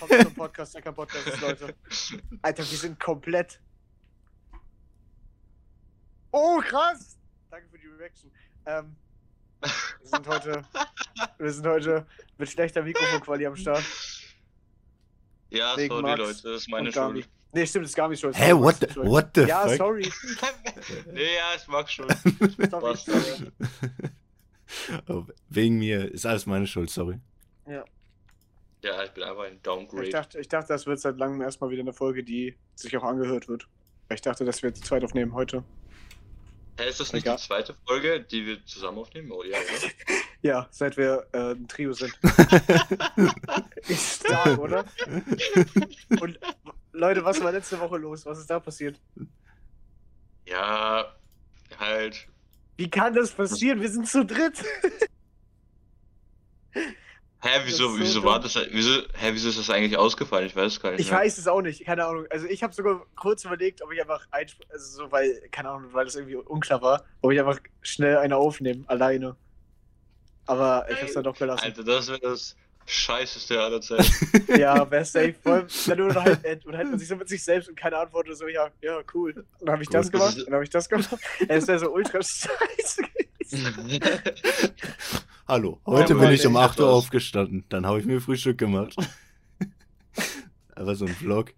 Kommt zum Podcast, Hacker Podcast, Leute. Alter, wir sind komplett. Oh, krass! Danke für die Reaction. Ähm, wir sind heute, wir sind heute mit schlechter Mikrofonqualität am Start. Ja, Wegen sorry Max Leute, das ist meine und. Schuld. Nee, stimmt, das ist Gabi schuld. Hä, Sorry, what the, what the Ja, fuck? sorry. Nee, ja, ist Max schuld. sorry. Sorry. Oh, wegen mir ist alles meine Schuld, sorry. Ja, ich bin einfach ein Ich Downgrade. dachte, ich dachte, das wird seit langem erstmal wieder eine Folge, die sich auch angehört wird. Ich dachte, dass wir zu zweit aufnehmen heute. Hä, ist das nicht Egal. die zweite Folge, die wir zusammen aufnehmen? Oh ja, oder? Ja, seit wir äh, ein Trio sind. ist stark, oder? Und Leute, was war letzte Woche los? Was ist da passiert? Ja, halt. Wie kann das passieren? Wir sind zu dritt. Hä, wieso, so wieso dumm. war das, wieso, hä, wieso ist das eigentlich ausgefallen? Ich weiß es gar nicht. Ich mehr. weiß es auch nicht, keine Ahnung. Also ich habe sogar kurz überlegt, ob ich einfach einsp also so, weil, keine Ahnung, weil das irgendwie unklar war, ob ich einfach schnell eine aufnehme, alleine. Aber ich hab's dann doch gelassen. Alter, das wäre das Scheißeste aller Zeiten. Ja, wäre safe. Vor allem, dann unterhält, äh, unterhält man sich so mit sich selbst und keine Antwort oder so, ja, ja, cool. Und dann habe ich das Gut, das gemacht, dann habe ich das gemacht. Es wäre so ultra scheiße gewesen. Hallo, heute bin ich um ey, 8 Uhr aufgestanden. Dann habe ich mir Frühstück gemacht. Aber so ein Vlog.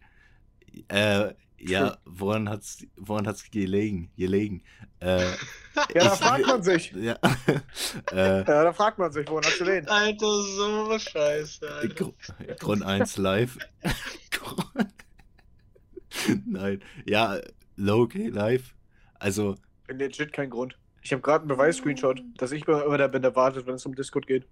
Äh, ja, woran hat's, woran hat's gelegen? gelegen? Äh, Ja, da fragt man sich. ja, äh, Ja, da fragt man sich, woran hast du den? Alter, so scheiße, Alter. Gru Grund 1 live. Nein, ja, low-key live. Also, legit kein Grund. Ich habe gerade einen Beweis-Screenshot, dass ich immer der bin, der wartet, wenn es um Discord geht.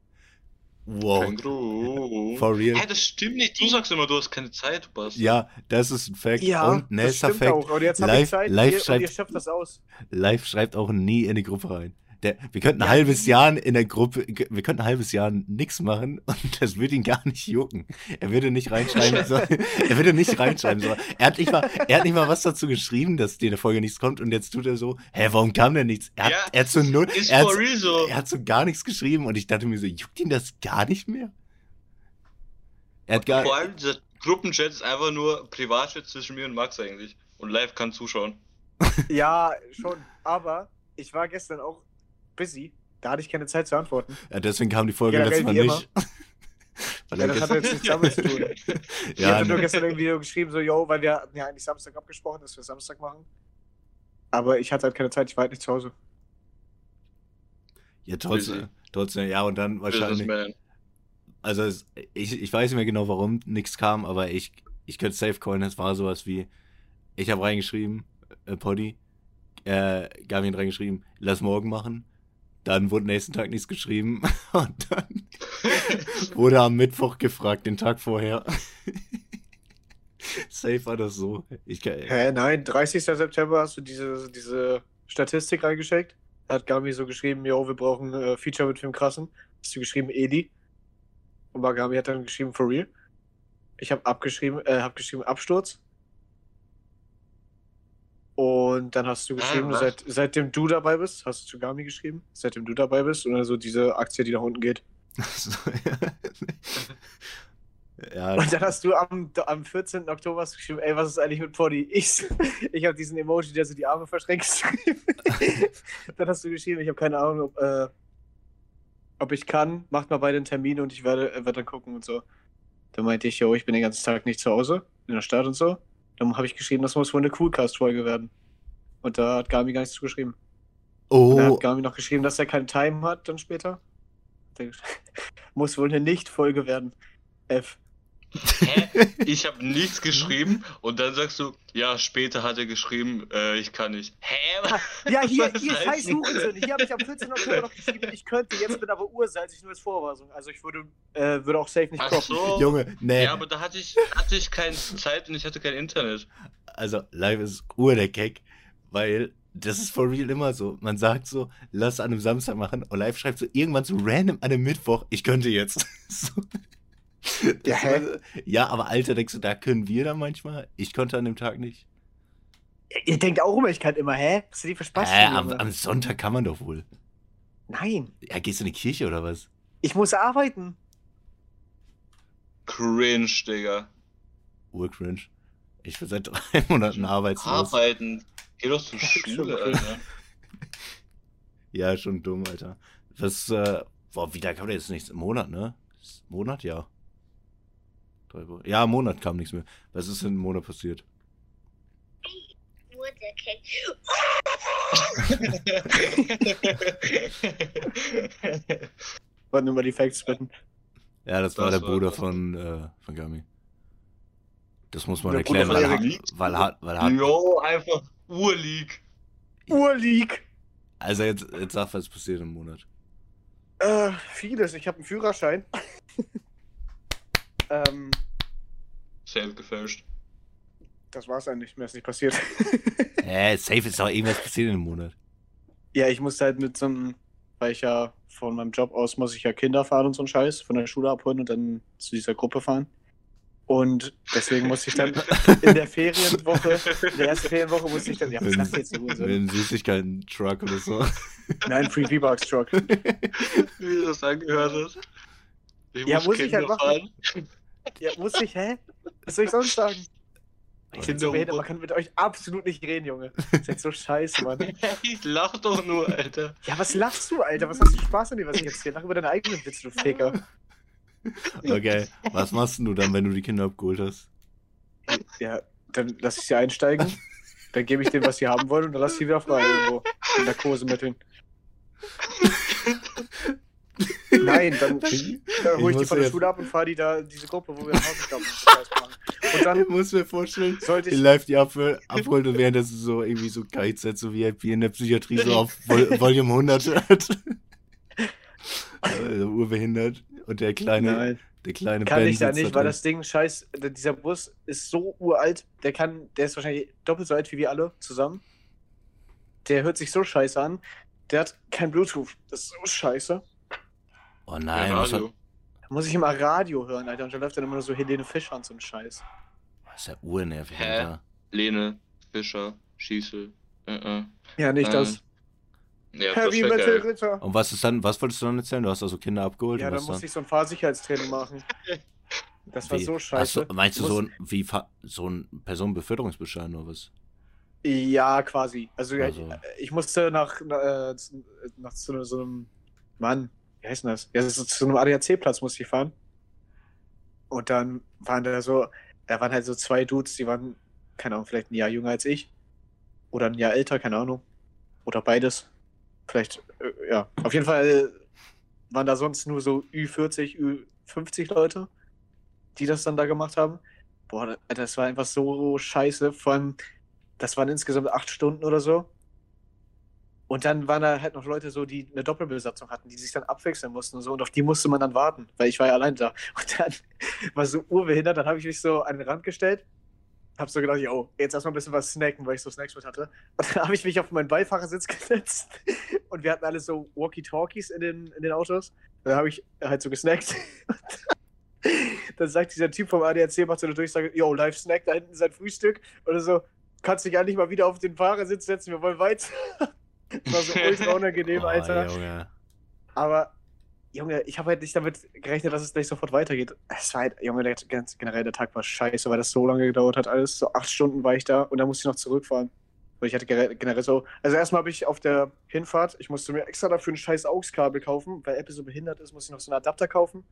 wow, Kein Grund. for real. Hä, das stimmt nicht. Du sagst immer, du hast keine Zeit, du Bastard. Ja, das ist ein Fact. Und das nächster stimmt Fact, auch. Und jetzt live- ich Zeit live ihr, und schreibt- ihr schafft das aus. live schreibt auch nie in die Gruppe rein. Der, wir könnten ein Ja, halbes. Jahr in der Gruppe, wir könnten ein halbes Jahr nichts machen und das würde ihn gar nicht jucken. Er würde nicht reinschreiben, so, er würde nicht reinschreiben. So. Er, hat nicht mal, er hat nicht mal was dazu geschrieben, dass dir in der Folge nichts kommt und jetzt tut er so, hä, warum kam denn nichts? Er hat, Ja, er hat so null, er hat, so. er hat so gar nichts geschrieben und ich dachte mir so, juckt ihn das gar nicht mehr? Er hat gar, Vor allem, dieser Gruppenchat ist einfach nur Privatchat zwischen mir und Max eigentlich. Und live kann zuschauen. Ja, schon. Aber ich war gestern auch busy. Da hatte ich keine Zeit zu antworten. ja, deswegen kam die Folge Generell letztes Mal nicht. Weil Ja, das hat jetzt nichts damit zu tun. Ich ja, hatte nur ne, gestern irgendwie geschrieben, so, yo, weil wir hatten ja eigentlich Samstag abgesprochen, dass wir Samstag machen. Aber ich hatte halt keine Zeit, ich war halt nicht zu Hause. ja, trotzdem, trotzdem, ja, und dann wahrscheinlich. Also es, ich, ich weiß nicht mehr genau, warum nichts kam, aber ich, ich könnte safe callen, es war sowas wie, ich habe reingeschrieben, äh, Poddy, äh, hat reingeschrieben, lass morgen machen. Dann wurde nächsten Tag nichts geschrieben und dann wurde am Mittwoch gefragt, den Tag vorher. safe war das so. Ich, kann- Hä, nein, 30. September hast du diese, diese Statistik reingeschickt. Da hat Gami so geschrieben, yo, wir brauchen äh, Feature mit Film Krassen. Hast du geschrieben, Edi. Und Bagami hat dann geschrieben, for real. Ich habe abgeschrieben, äh, hab geschrieben, Absturz. Und dann hast du geschrieben, was? seit, seitdem du dabei bist, hast du zu Gami geschrieben, seitdem du dabei bist, und dann so diese Aktie, die nach unten geht. so, ja. Und dann hast du am, am 14. Oktober hast du geschrieben, ey, was ist eigentlich mit Poddy? Ich, ich habe diesen Emoji, der so die Arme verschränkt, geschrieben. dann hast du geschrieben, ich habe keine Ahnung, ob, äh, ob ich kann, macht mal beide einen Termin und ich werde, äh, werde dann gucken und so. Dann meinte ich, yo, ich bin den ganzen Tag nicht zu Hause, in der Stadt und so. Dann habe ich geschrieben, das muss wohl eine Coolcast-Folge werden. Und da hat Gami gar nichts zu geschrieben. Und dann Oh, hat Gami noch geschrieben, dass er keinen Time hat, dann später. Er muss wohl eine Nicht-Folge werden. F. Hä? Ich habe nichts geschrieben und dann sagst du, ja, später hat er geschrieben, äh, ich kann nicht. Hä? Ja, hier, hier heißt scheiß? Hurensohn. Hier habe ich am 14. Oktober noch geschrieben, ich könnte, jetzt bin aber ich nur als Vorweisung. Also ich würde, äh, würde auch safe nicht Ach kommen. so. Junge, nee. Ja, aber da hatte ich, hatte ich keine Zeit und ich hatte kein Internet. also live ist Ur der Gag, weil das ist for real immer so. Man sagt so, lass an einem Samstag machen und live schreibt so irgendwann so random an einem Mittwoch, ich könnte jetzt. so. Ja, hä? ja, aber Alter, denkst du, da können wir dann manchmal? Ich konnte an dem Tag nicht. Ihr denkt auch immer, ich kann immer, hä? Was ist die für Spaß? Äh, am, am Sonntag kann man doch wohl. Nein, Ja, gehst du in die Kirche oder was? ich muss arbeiten. cringe, Digga. Urcringe. Ich bin seit drei Monaten arbeitslos. Arbeiten. Geh doch zur Schule, Alter. Ja, schon dumm, Alter. Das, äh, boah, wieder kam da jetzt nichts im Monat, ne? Monat, ja. Drei Wochen. Ja, im Monat kam nichts mehr. Was ist denn im Monat passiert? Wollten immer die Facts bitten. Ja, das, war Das der war- Bruder von, äh, von Gami. Das muss man Der erklären, weil, weil weil hat, Jo, einfach Urleak. Urleak! also jetzt, jetzt sag, was passiert im Monat. Äh, vieles. Ich habe einen Führerschein. Ähm, Safe gefälscht. das war's eigentlich. Mehr ist nicht passiert. Hä, safe ist doch irgendwas passiert im Monat. ja, ich musste halt mit so einem, weil ich ja von meinem Job aus muss ich ja Kinder fahren und so einen Scheiß, von der Schule abholen und dann zu dieser Gruppe fahren. Und deswegen musste ich dann in der Ferienwoche, in der ersten Ferienwoche musste ich dann, ja, was du jetzt, Hurensohn? einem Süßigkeiten-Truck oder so. Nein, Free V-Bucks Truck. Wie das angehört hat. Ich Ja, muss ich Kinder halt machen. Ja, musste ich, hä? Was soll ich sonst sagen? Ich bin so behindert, man kann mit euch absolut nicht reden, Junge. Ihr seid so scheiße, Mann. Ich lach doch nur, Alter. Ja, was lachst du, Alter? Was hast du Spaß an dir, was ich erzähle? Lach über deine eigenen Witze, du Ficker. Okay, was machst denn du dann, wenn du die Kinder abgeholt hast? Ja, dann lass ich sie einsteigen. Dann gebe ich denen, was sie haben wollen und dann lass ich sie wieder frei irgendwo. In Narkose mitteln. Nein, dann äh, hole ich die muss von der jetzt- Schule ab und fahre die da, diese Gruppe, wo wir so Scheiß machen. Und dann Ich muss mir vorstellen, sollte die ich. live die abhol- abholt und währenddessen so irgendwie so KIZ, so VIP in der Psychiatrie so auf Vol Volume 100 hört. also urbehindert. Und der kleine, Nein, der kleine kann Ben ich da nicht, drin. weil das Ding scheiß. Dieser Bus ist so uralt, der kann, der ist wahrscheinlich doppelt so alt wie wir alle zusammen. Der hört sich so scheiße an. Der hat kein Bluetooth. Das ist so scheiße. Oh nein, ja, was, hat, Radio. Da muss ich immer Radio hören, Alter. Und da läuft dann immer nur so Helene Fischer und so ein Scheiß. was ist ja urnervig, Hä? Alter. Lene, Fischer, Schießel. Äh, äh. Ja, nicht Ähm, das. Ja, das Heavy wär Metal geil. Ritter. Und was ist dann, was wolltest du dann erzählen? Du hast also Kinder abgeholt Ja, und dann was musste dann? ich so ein Fahrsicherheitstraining machen. Das war Wie? so scheiße. du, meinst du so ein, wie, so ein Personenbeförderungsbeschein oder was? Ja, quasi. Also, Also- ich musste nach, äh, nach zu so einem Mann, wie heißt denn das? Ja, ist zu einem ADAC-Platz musste ich fahren. Und dann waren da so, da waren halt so zwei Dudes, die waren, keine Ahnung, vielleicht ein Jahr jünger als ich. Oder ein Jahr älter, keine Ahnung. Oder beides. Vielleicht, äh, ja. Auf jeden Fall waren da sonst nur so Ü40, Ü50 Leute, die das dann da gemacht haben. Boah, das war einfach so scheiße. Vor allem, das waren insgesamt acht Stunden oder so. Und dann waren da halt noch Leute so, die eine Doppelbesatzung hatten, die sich dann abwechseln mussten und so. Und auf die musste man dann warten, weil ich war ja allein da. Und dann war so urbehindert, dann habe ich mich so an den Rand gestellt, habe so gedacht, yo, jetzt erstmal ein bisschen was snacken, weil ich so Snacks mit hatte. Und dann habe ich mich auf meinen Beifahrersitz gesetzt und wir hatten alle so Walkie-Talkies in den, in den Autos. Dann habe ich halt so gesnackt. Dann sagt dieser Typ vom ADAC, macht so eine Durchsage, yo, live Snack, da hinten ist ein Frühstück. Oder so, kannst dich eigentlich mal wieder auf den Fahrersitz setzen, wir wollen weiter. Das war so ultra unangenehm, Oh, Alter. Junge. Aber, Junge, ich habe halt nicht damit gerechnet, dass es gleich sofort weitergeht. Es war halt, Junge, der, ganz generell der Tag war scheiße, weil das so lange gedauert hat alles. So acht Stunden war ich da und dann musste ich noch zurückfahren. Und ich hatte generell so. Also erstmal habe ich auf der Hinfahrt, ich musste mir extra dafür ein scheiß AUX-Kabel kaufen, weil Apple so behindert ist, musste ich noch so einen Adapter kaufen.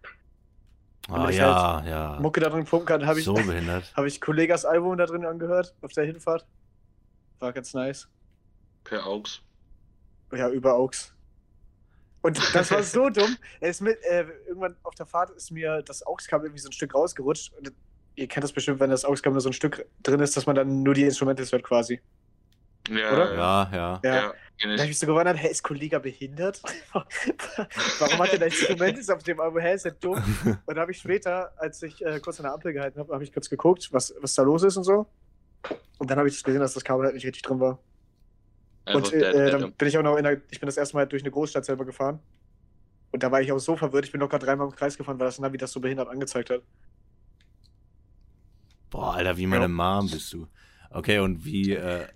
Oh, Damit ich ja, ja. Mucke da drin pumpen kann, habe ich, so behindert. hab ich Kollegas Album da drin angehört, auf der Hinfahrt. War ganz nice. Per Augs. Ja, über AUX. Und das war so dumm. Er ist mit, äh, irgendwann auf der Fahrt ist mir das AUX-Kabel irgendwie so ein Stück rausgerutscht. Und ihr kennt das bestimmt, wenn das AUX-Kabel nur so ein Stück drin ist, dass man dann nur die Instrumentals hört quasi. Ja, Oder? Ja, ja. Ja. Ja, Da habe ich. so gewundert, hä, ist Kollega behindert? Warum hat er da Instrumentals auf dem Album? Hä, ist der dumm? Und da habe ich später, als ich äh, kurz an der Ampel gehalten habe, habe ich kurz geguckt, was, was da los ist und so. Und dann habe ich gesehen, dass das Kabel halt nicht richtig drin war. Und äh, dead äh, dann bin ich auch noch in der, ich bin das erste Mal durch eine Großstadt selber gefahren. Und da war ich auch so verwirrt, ich bin locker dreimal im Kreis gefahren, weil das Navi das so behindert angezeigt hat. Boah, Alter, wie meine Ja. Mom bist du. Okay, und wie, äh,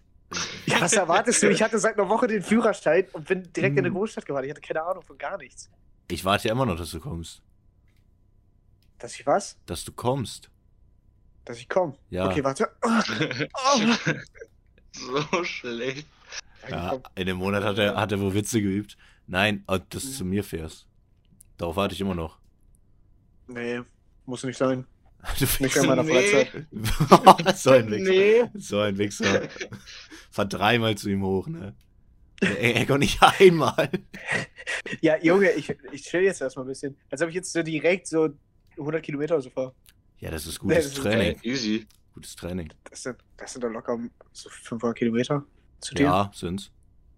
Ja, was erwartest du? Ich hatte seit einer Woche den Führerschein und bin direkt in eine Hm. Großstadt gefahren. Ich hatte keine Ahnung von gar nichts. ich warte ja immer noch, dass du kommst. Dass ich was? Dass du kommst. Dass ich komme. Ja. Okay, warte. Oh. so schlecht. Ja, in dem Monat hat er, hat er wohl Witze geübt. Nein, äh, dass du zu mir fährst. Darauf warte ich immer noch. Nee, muss nicht sein. Du Nicht in meiner Nee. Freizeit. so ein Wichser. Nee. So ein Wichser. Fahr dreimal zu ihm hoch, ne? Ey, ey, nicht einmal. Ja, Junge, ich, ich chill jetzt erstmal ein bisschen. Als ob ich jetzt so direkt so 100 Kilometer oder so fahre. Ja, das ist Nee, gutes das ist Training. Ey, easy. Gutes Training. Das sind, das sind doch locker so 500 Kilometer zu dir. Ja, sind's.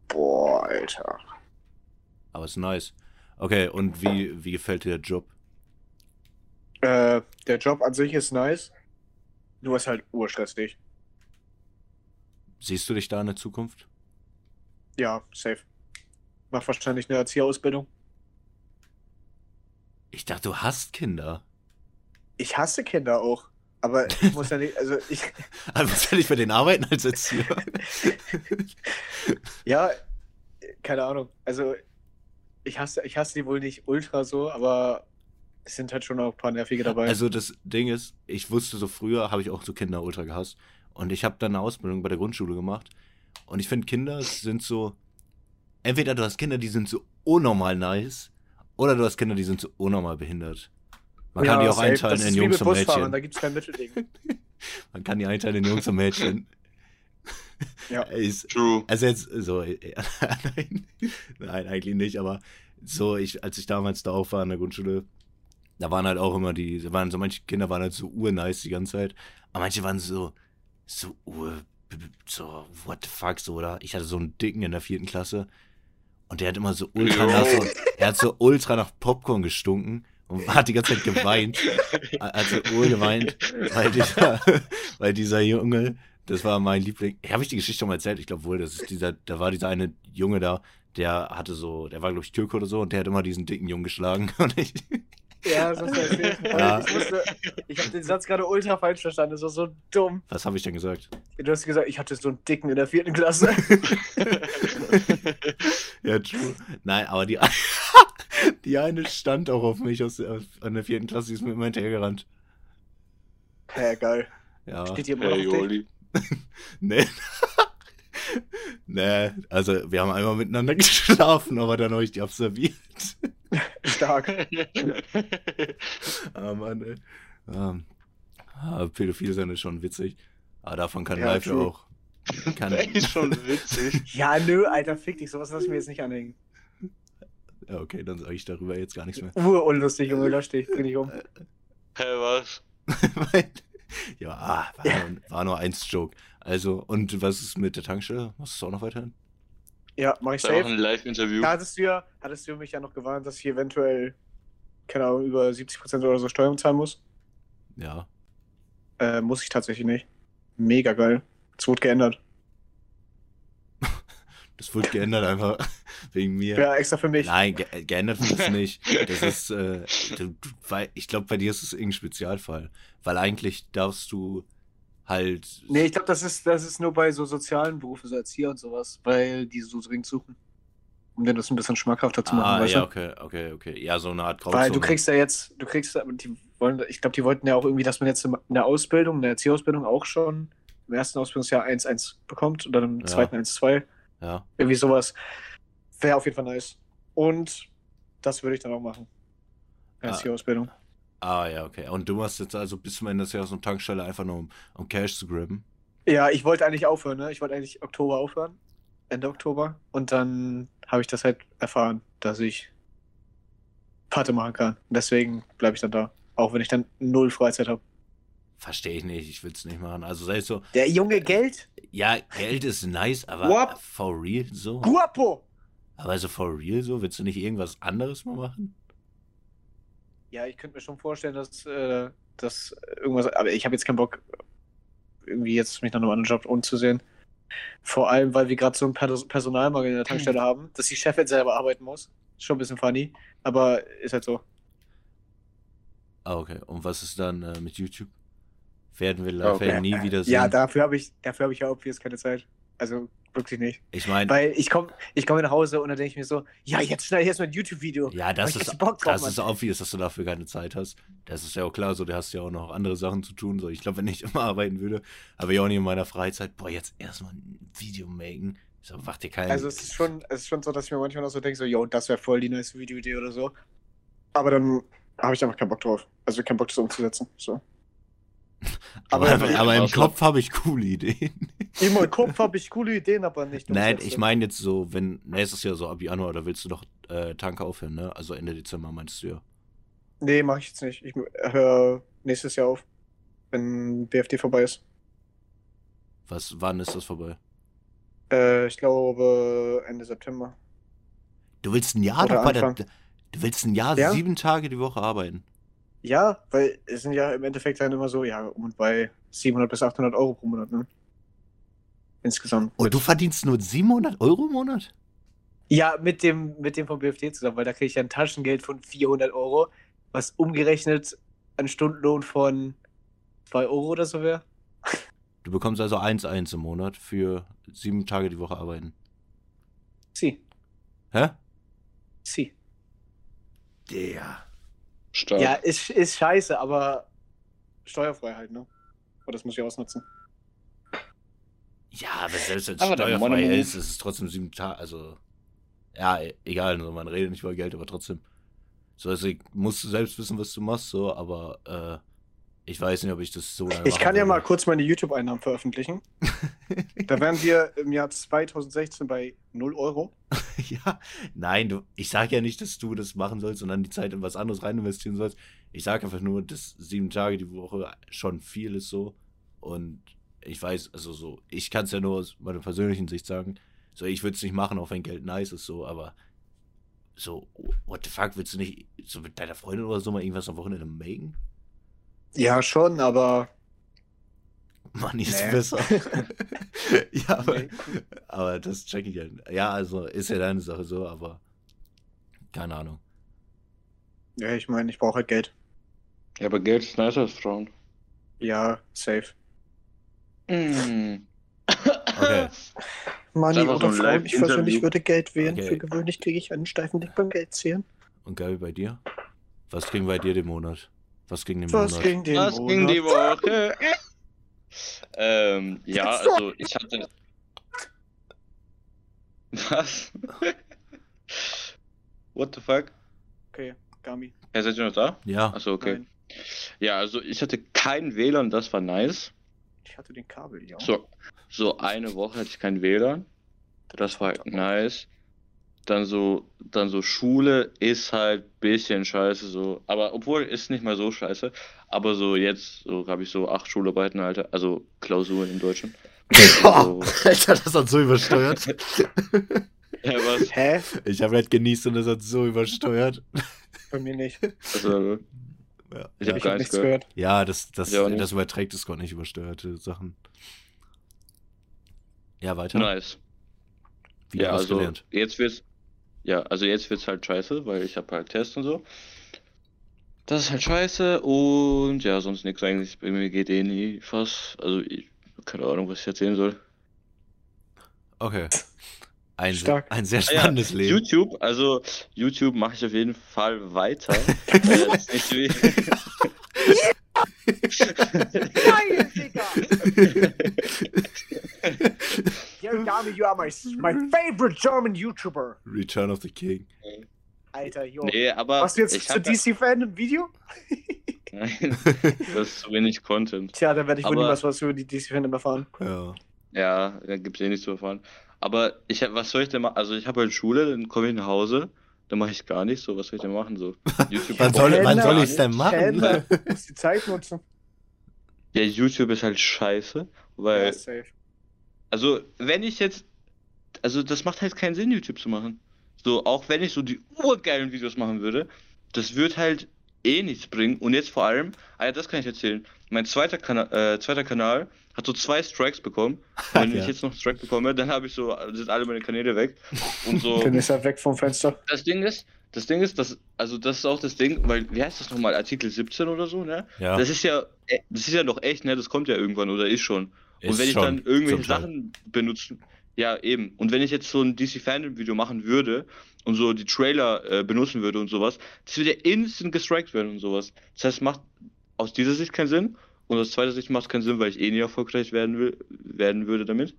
Boah, Alter. Aber ist nice. Okay, und wie, wie gefällt dir der Job? Äh, der Job an sich ist nice. Nur ist halt urstressig. Siehst du dich da in der Zukunft? Ja, safe. Mach wahrscheinlich eine Erzieherausbildung. Ich dachte, du hast Kinder. Ich hasse Kinder auch. Aber ich muss ja nicht, also ich, Aber was soll ich für den arbeiten als Erzieher? ja, keine Ahnung. Also ich hasse, ich hasse die wohl nicht ultra so, aber es sind halt schon auch ein paar nervige dabei. Also das Ding ist, ich wusste so früher, habe ich auch so Kinder ultra gehasst. Und ich habe dann eine Ausbildung bei der Grundschule gemacht. Und ich finde, Kinder sind so. Entweder du hast Kinder, die sind so unnormal nice, oder du hast Kinder, die sind so unnormal behindert. Man kann die auch safe. einteilen das in Jungs und Mädchen. Da gibt's kein Mittelding. Man kann die einteilen in Jungs und Mädchen. Ja. Ist, True. also jetzt so, nein, nein, eigentlich nicht, aber so, ich, als ich damals da auch war in der Grundschule, da waren halt auch immer die, da waren so manche Kinder waren halt so urnice die ganze Zeit, aber manche waren so, so ur, so, what the fuck, so, oder? Ich hatte so einen Dicken in der vierten Klasse und der hat immer so ultra nach so, er hat so ultra nach Popcorn gestunken und hat die ganze Zeit geweint, hat so ur geweint, weil dieser, weil dieser Junge, das war mein Liebling. Habe ich die Geschichte schon mal erzählt? Ich glaube wohl, das ist dieser, da war dieser eine Junge da, der hatte so, der war glaube ich Türke oder so und der hat immer diesen dicken Jungen geschlagen und ich, Ja, das hast du erzählt. Ja. Ich, wusste, ich habe den Satz gerade ultra falsch verstanden. Das war so dumm. was habe ich denn gesagt? Du hast gesagt, ich hatte so einen Dicken in der vierten Klasse. ja, true. Nein, aber die, die eine stand auch auf mich aus der, an der vierten Klasse, die ist mit mir hinterhergerannt. Hä, geil. Ja, Steht hier immer noch Hey, dich? Joli. nee. nee, also wir haben einmal miteinander geschlafen, aber dann habe ich die observiert. Stark. Ah, Mann, ey. Ähm, ah, Pädophil sein ist schon witzig. Aber davon kann Ja, Live ja auch. Kann, Ey, schon witzig. Ja, nö, Alter, fick dich. Sowas lass ich mir jetzt nicht anhängen. Ja, okay, dann sage ich darüber jetzt gar nichts mehr. Urunlustig, Junge, lösch dich. Dreh dich um. Hä, was? Weil- ja, ah, war, Nur, war nur eins Joke. Also, und was ist mit der Tankstelle? Musst du auch noch weiterhin? Ja, mach ich Das war auch safe. ein Live-Interview. Da hattest du ja, hattest du mich ja noch gewarnt, dass ich eventuell, keine Ahnung, über 70% oder so Steuern zahlen muss. Ja. Äh, muss ich tatsächlich nicht. Mega geil. Es wurde geändert. Das wird geändert einfach wegen mir. Ja, extra für mich. Nein, ge geändert wird es nicht. Das ist, äh, du, weil, ich glaube, bei dir ist es irgendein Spezialfall. Weil eigentlich darfst du halt. Nee, ich glaube, das ist, das ist nur bei so sozialen Berufen, so Erzieher und sowas, weil die so dringend suchen. Um dir das ein bisschen schmackhafter zu machen, ah, ja, okay, okay, okay. Ja, so eine Art Grauzone. Weil du kriegst ja jetzt, du kriegst, die wollen, ich glaube, die wollten ja auch irgendwie, dass man jetzt in der Ausbildung, in der Erzieherausbildung auch schon im ersten Ausbildungsjahr 1-1 bekommt und dann im Ja. zweiten 1-2. Ja. Irgendwie sowas. Wäre auf jeden Fall nice. Und das würde ich dann auch machen. Ah. Erzieherausbildung. Ah, ja, okay. Und du machst jetzt also bis zum Ende des Jahres eine Tankstelle einfach nur, um, um Cash zu grabben. Ja, ich wollte eigentlich aufhören, ne? Ich wollte eigentlich Oktober aufhören. Ende Oktober. Und dann habe ich das halt erfahren, dass ich Pate machen kann. Und deswegen bleibe ich dann da. Auch wenn ich dann null Freizeit habe. Verstehe ich nicht, ich will es nicht machen. Also selbst so, Der junge Geld? ja, Geld ist nice, aber Guap. for real so? Guapo! Aber so for real so, willst du nicht irgendwas anderes mal machen? Ja, ich könnte mir schon vorstellen, dass, äh, dass irgendwas. Aber ich habe jetzt keinen Bock, irgendwie jetzt mich nach einem anderen Job umzusehen. Vor allem, weil wir gerade so einen Pers Personalmangel in der Tankstelle haben, dass die Chefin selber arbeiten muss. Ist schon ein bisschen funny, aber ist halt so. Ah, okay. Und was ist dann äh, mit YouTube? Werden wir live Okay. nie wieder sehen? Ja, dafür habe ich, dafür habe ich ja obvious keine Zeit. Also Wirklich nicht. Ich meine, Weil ich komme ich komm nach Hause und dann denke ich mir so, ja, jetzt ich erstmal ein YouTube-Video. ja, das ist, drauf, das Mann. ist obvious, dass du dafür keine Zeit hast. Das ist ja auch klar, so, du hast ja auch noch andere Sachen zu tun. So, ich glaube, wenn ich immer arbeiten würde, aber ich auch nicht in meiner Freizeit, boah, jetzt erstmal ein Video machen. So, macht dir keinen. Also es ist schon, es ist schon so, dass ich mir manchmal noch so denke, so, yo, das wäre voll die nice Videoidee oder so. Aber dann habe ich einfach keinen Bock drauf. Also keinen Bock, das umzusetzen. So. aber, aber- im Kopf habe ich coole Ideen. Immer im Kopf habe ich coole Ideen, aber nicht Nein, ich meine jetzt so, wenn nächstes Jahr so ab Januar, da willst du doch äh, Tanke aufhören, ne? Also Ende Dezember meinst du ja. Nee, mache ich jetzt nicht. Ich höre nächstes Jahr auf, wenn BFD vorbei ist. Was, wann ist das vorbei? Äh, ich glaube Ende September. Du willst ein Jahr Oder noch bei der. Du willst ein Jahr Ja? sieben Tage die Woche arbeiten. Ja, weil es sind ja im Endeffekt dann immer so, ja, um und bei 700 bis 800 Euro pro Monat, ne? Insgesamt. Und du verdienst nur 700 Euro im Monat? Ja, mit dem, mit dem vom BFD zusammen, weil da kriege ich ja ein Taschengeld von 400 Euro, was umgerechnet ein Stundenlohn von 2 Euro oder so wäre. Du bekommst also 1,1 im Monat für sieben Tage die Woche arbeiten. Sie, Hä? sie. Der. Stark. Ja, ist, ist scheiße, aber steuerfrei halt, ne? Aber das muss ich ausnutzen. Ja, aber selbst wenn es steuerfrei ist, ist es trotzdem sieben Tage. Also. Ja, e- egal, so, man redet nicht über Geld, aber trotzdem. So, also ich musst du selbst wissen, was du machst, so, aber äh, ich weiß nicht, ob ich das so lange Ich kann ja mal kurz meine YouTube-Einnahmen veröffentlichen. Da wären wir im Jahr 2016 bei 0 Euro. Ja, nein, du, ich sage ja nicht, dass du das machen sollst und dann die Zeit in was anderes rein investieren sollst. Ich sage einfach nur, dass sieben Tage die Woche schon viel ist so. Und ich weiß, also so, ich kann es ja nur aus meiner persönlichen Sicht sagen. So, ich würde es nicht machen, auch wenn Geld nice ist, so, aber so, what the fuck, willst du nicht so mit deiner Freundin oder so mal irgendwas am Wochenende machen? Ja, schon, aber. Money ist Nee. besser. ja, aber, Nee. aber das check ich ja. Ja, also ist ja deine Sache so, aber keine Ahnung. Ja, ich meine, ich brauche halt Geld. Ja, aber Geld ist nicer als Frauen. Ja, safe. Mm. Okay. Money so oder ein Frauen, ich persönlich würde Geld wählen. Okay. Für gewöhnlich kriege ich einen steifen Blick beim Geld zählen. Und Gabi, bei dir? Was ging bei dir den Monat? Was ging den Was Monat? ging den Was Monat? ging die Woche? ähm, ja, also ich hatte. Was? What the fuck? Okay, Gami. Ja, seid ihr noch da? Ja, Achso, okay. Nein, Ja, also ich hatte kein WLAN, das war nice. ich hatte den Kabel, ja. So, so eine Woche hatte ich kein WLAN. Das war halt nice. Dann so, dann so Schule ist halt bisschen scheiße so. Aber obwohl ist nicht mal so scheiße. Aber so jetzt, so habe ich so acht Schularbeiten, Alter. Also Klausuren im Deutschen. Also, Alter, das hat so übersteuert. ja, was? Hä? ich habe halt genießt und das hat so übersteuert. Bei mir nicht. Also, Ja, Ich ja. hab habe nichts nichts gehört. ja das, das, Ja, das überträgt es gar nicht übersteuerte Sachen. Ja, weiter. nice. Wieder ja, also gelernt. jetzt wird's. Ja, also jetzt wird's halt scheiße, weil ich habe halt Tests und so. Das ist halt scheiße und ja, sonst nichts eigentlich. Bei mir geht eh nie fast. Also ich keine Ahnung, was ich erzählen soll. Okay. Ein, Stark. ein sehr Ah ja, spannendes Leben. YouTube, also YouTube mache ich auf jeden Fall weiter. Geil, Digga! Yo, Gami, you are my, my favorite German YouTuber. Return of the King. Alter, jo. nee, aber Machst du jetzt ich zu DC-Fan ein Video? Nein, das ist zu wenig Content. Tja, dann werde ich wohl niemals was über die DC-Fan erfahren. Ja. Ja, da gibt's eh nichts zu erfahren. Aber ich hab, was soll ich denn machen? Also ich habe halt Schule, dann komme ich nach Hause, dann mache ich gar nichts. So, was soll ich denn machen? So YouTube. Wann soll, wann soll ich es denn machen? Du musst die Zeit nutzen. Ja, YouTube ist halt scheiße, weil Ja, safe. Also, wenn ich jetzt. Also, das macht halt keinen Sinn, YouTube zu machen. So, auch wenn ich so die urgeilen Videos machen würde, das wird halt eh nichts bringen. Und jetzt vor allem, ah ja, das kann ich erzählen. Mein zweiter, Kana äh, zweiter Kanal hat so zwei Strikes bekommen. Und wenn Ja. ich jetzt noch einen Strike bekomme, dann habe ich so, sind alle meine Kanäle weg. Und so. Dann ist er weg vom Fenster. das Ding ist, das Ding ist, dass, also das ist auch das Ding, weil, wie heißt das nochmal, Artikel 17 oder so, ne? Ja, Das ist ja, äh, das ist ja noch echt, ne? Das kommt ja irgendwann oder ist schon. Und wenn ich dann irgendwelche. Sachen benutzen, Ja, eben. Und wenn ich jetzt so ein DC Fandom-Video machen würde und so die Trailer äh, benutzen würde und sowas, das würde ja instant gestrikt werden und sowas. Das heißt, macht aus dieser Sicht keinen Sinn. Und aus zweiter Sicht macht es keinen Sinn, weil ich eh nie erfolgreich werden, will, werden würde damit.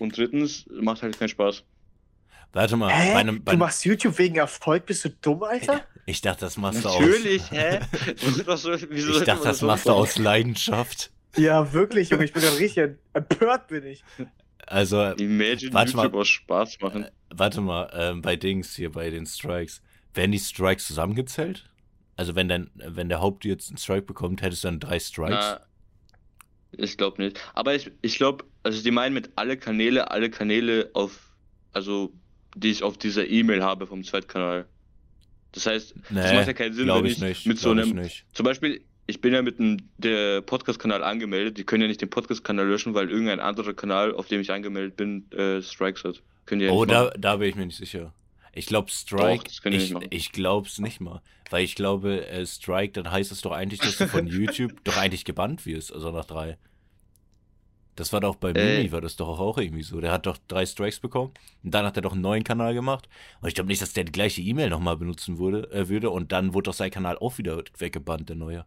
Und drittens, macht halt keinen Spaß. Warte mal, Hä? bei einem, bei du machst YouTube wegen Erfolg? Bist du dumm, Alter? ich dachte, das machst du aus. Natürlich, hä? Was soll, wieso Ich dachte, das so machst du aus Leidenschaft. Ja, wirklich, Junge. Ich bin gerade richtig empört, bin ich. Also, Imagine Warte YouTube mal. Spaß machen. warte mal, ähm, bei Dings hier, bei den Strikes. Werden die Strikes zusammengezählt? Also, wenn, dein, wenn der Haupt jetzt einen Strike bekommt, hättest du dann drei Strikes? Na, ich glaube nicht. Aber ich, ich glaube, also die meinen mit alle Kanäle, alle Kanäle auf, also die ich auf dieser E-Mail habe vom Zweitkanal. Das heißt, das nee, macht ja keinen Sinn, wenn ich ich nicht. mit so einem, nicht. zum Beispiel, ich bin ja mit dem Podcast-Kanal angemeldet, die können ja nicht den Podcast-Kanal löschen, weil irgendein anderer Kanal, auf dem ich angemeldet bin, äh, Strikes hat. Können die ja Oh, nicht da, da bin ich mir nicht sicher. Ich glaube, Strike, Doch, ich, ich glaube es nicht mal. Weil ich glaube, äh, Strike, dann heißt es doch eigentlich, dass du von YouTube doch eigentlich gebannt wirst, also nach drei. Das war doch bei Äh. Mimi, war das doch auch irgendwie so. Der hat doch drei Strikes bekommen und dann hat er doch einen neuen Kanal gemacht. Und ich glaube nicht, dass der die gleiche E-Mail nochmal benutzen würde, äh, würde und dann wurde doch sein Kanal auch wieder weggebannt, der neue.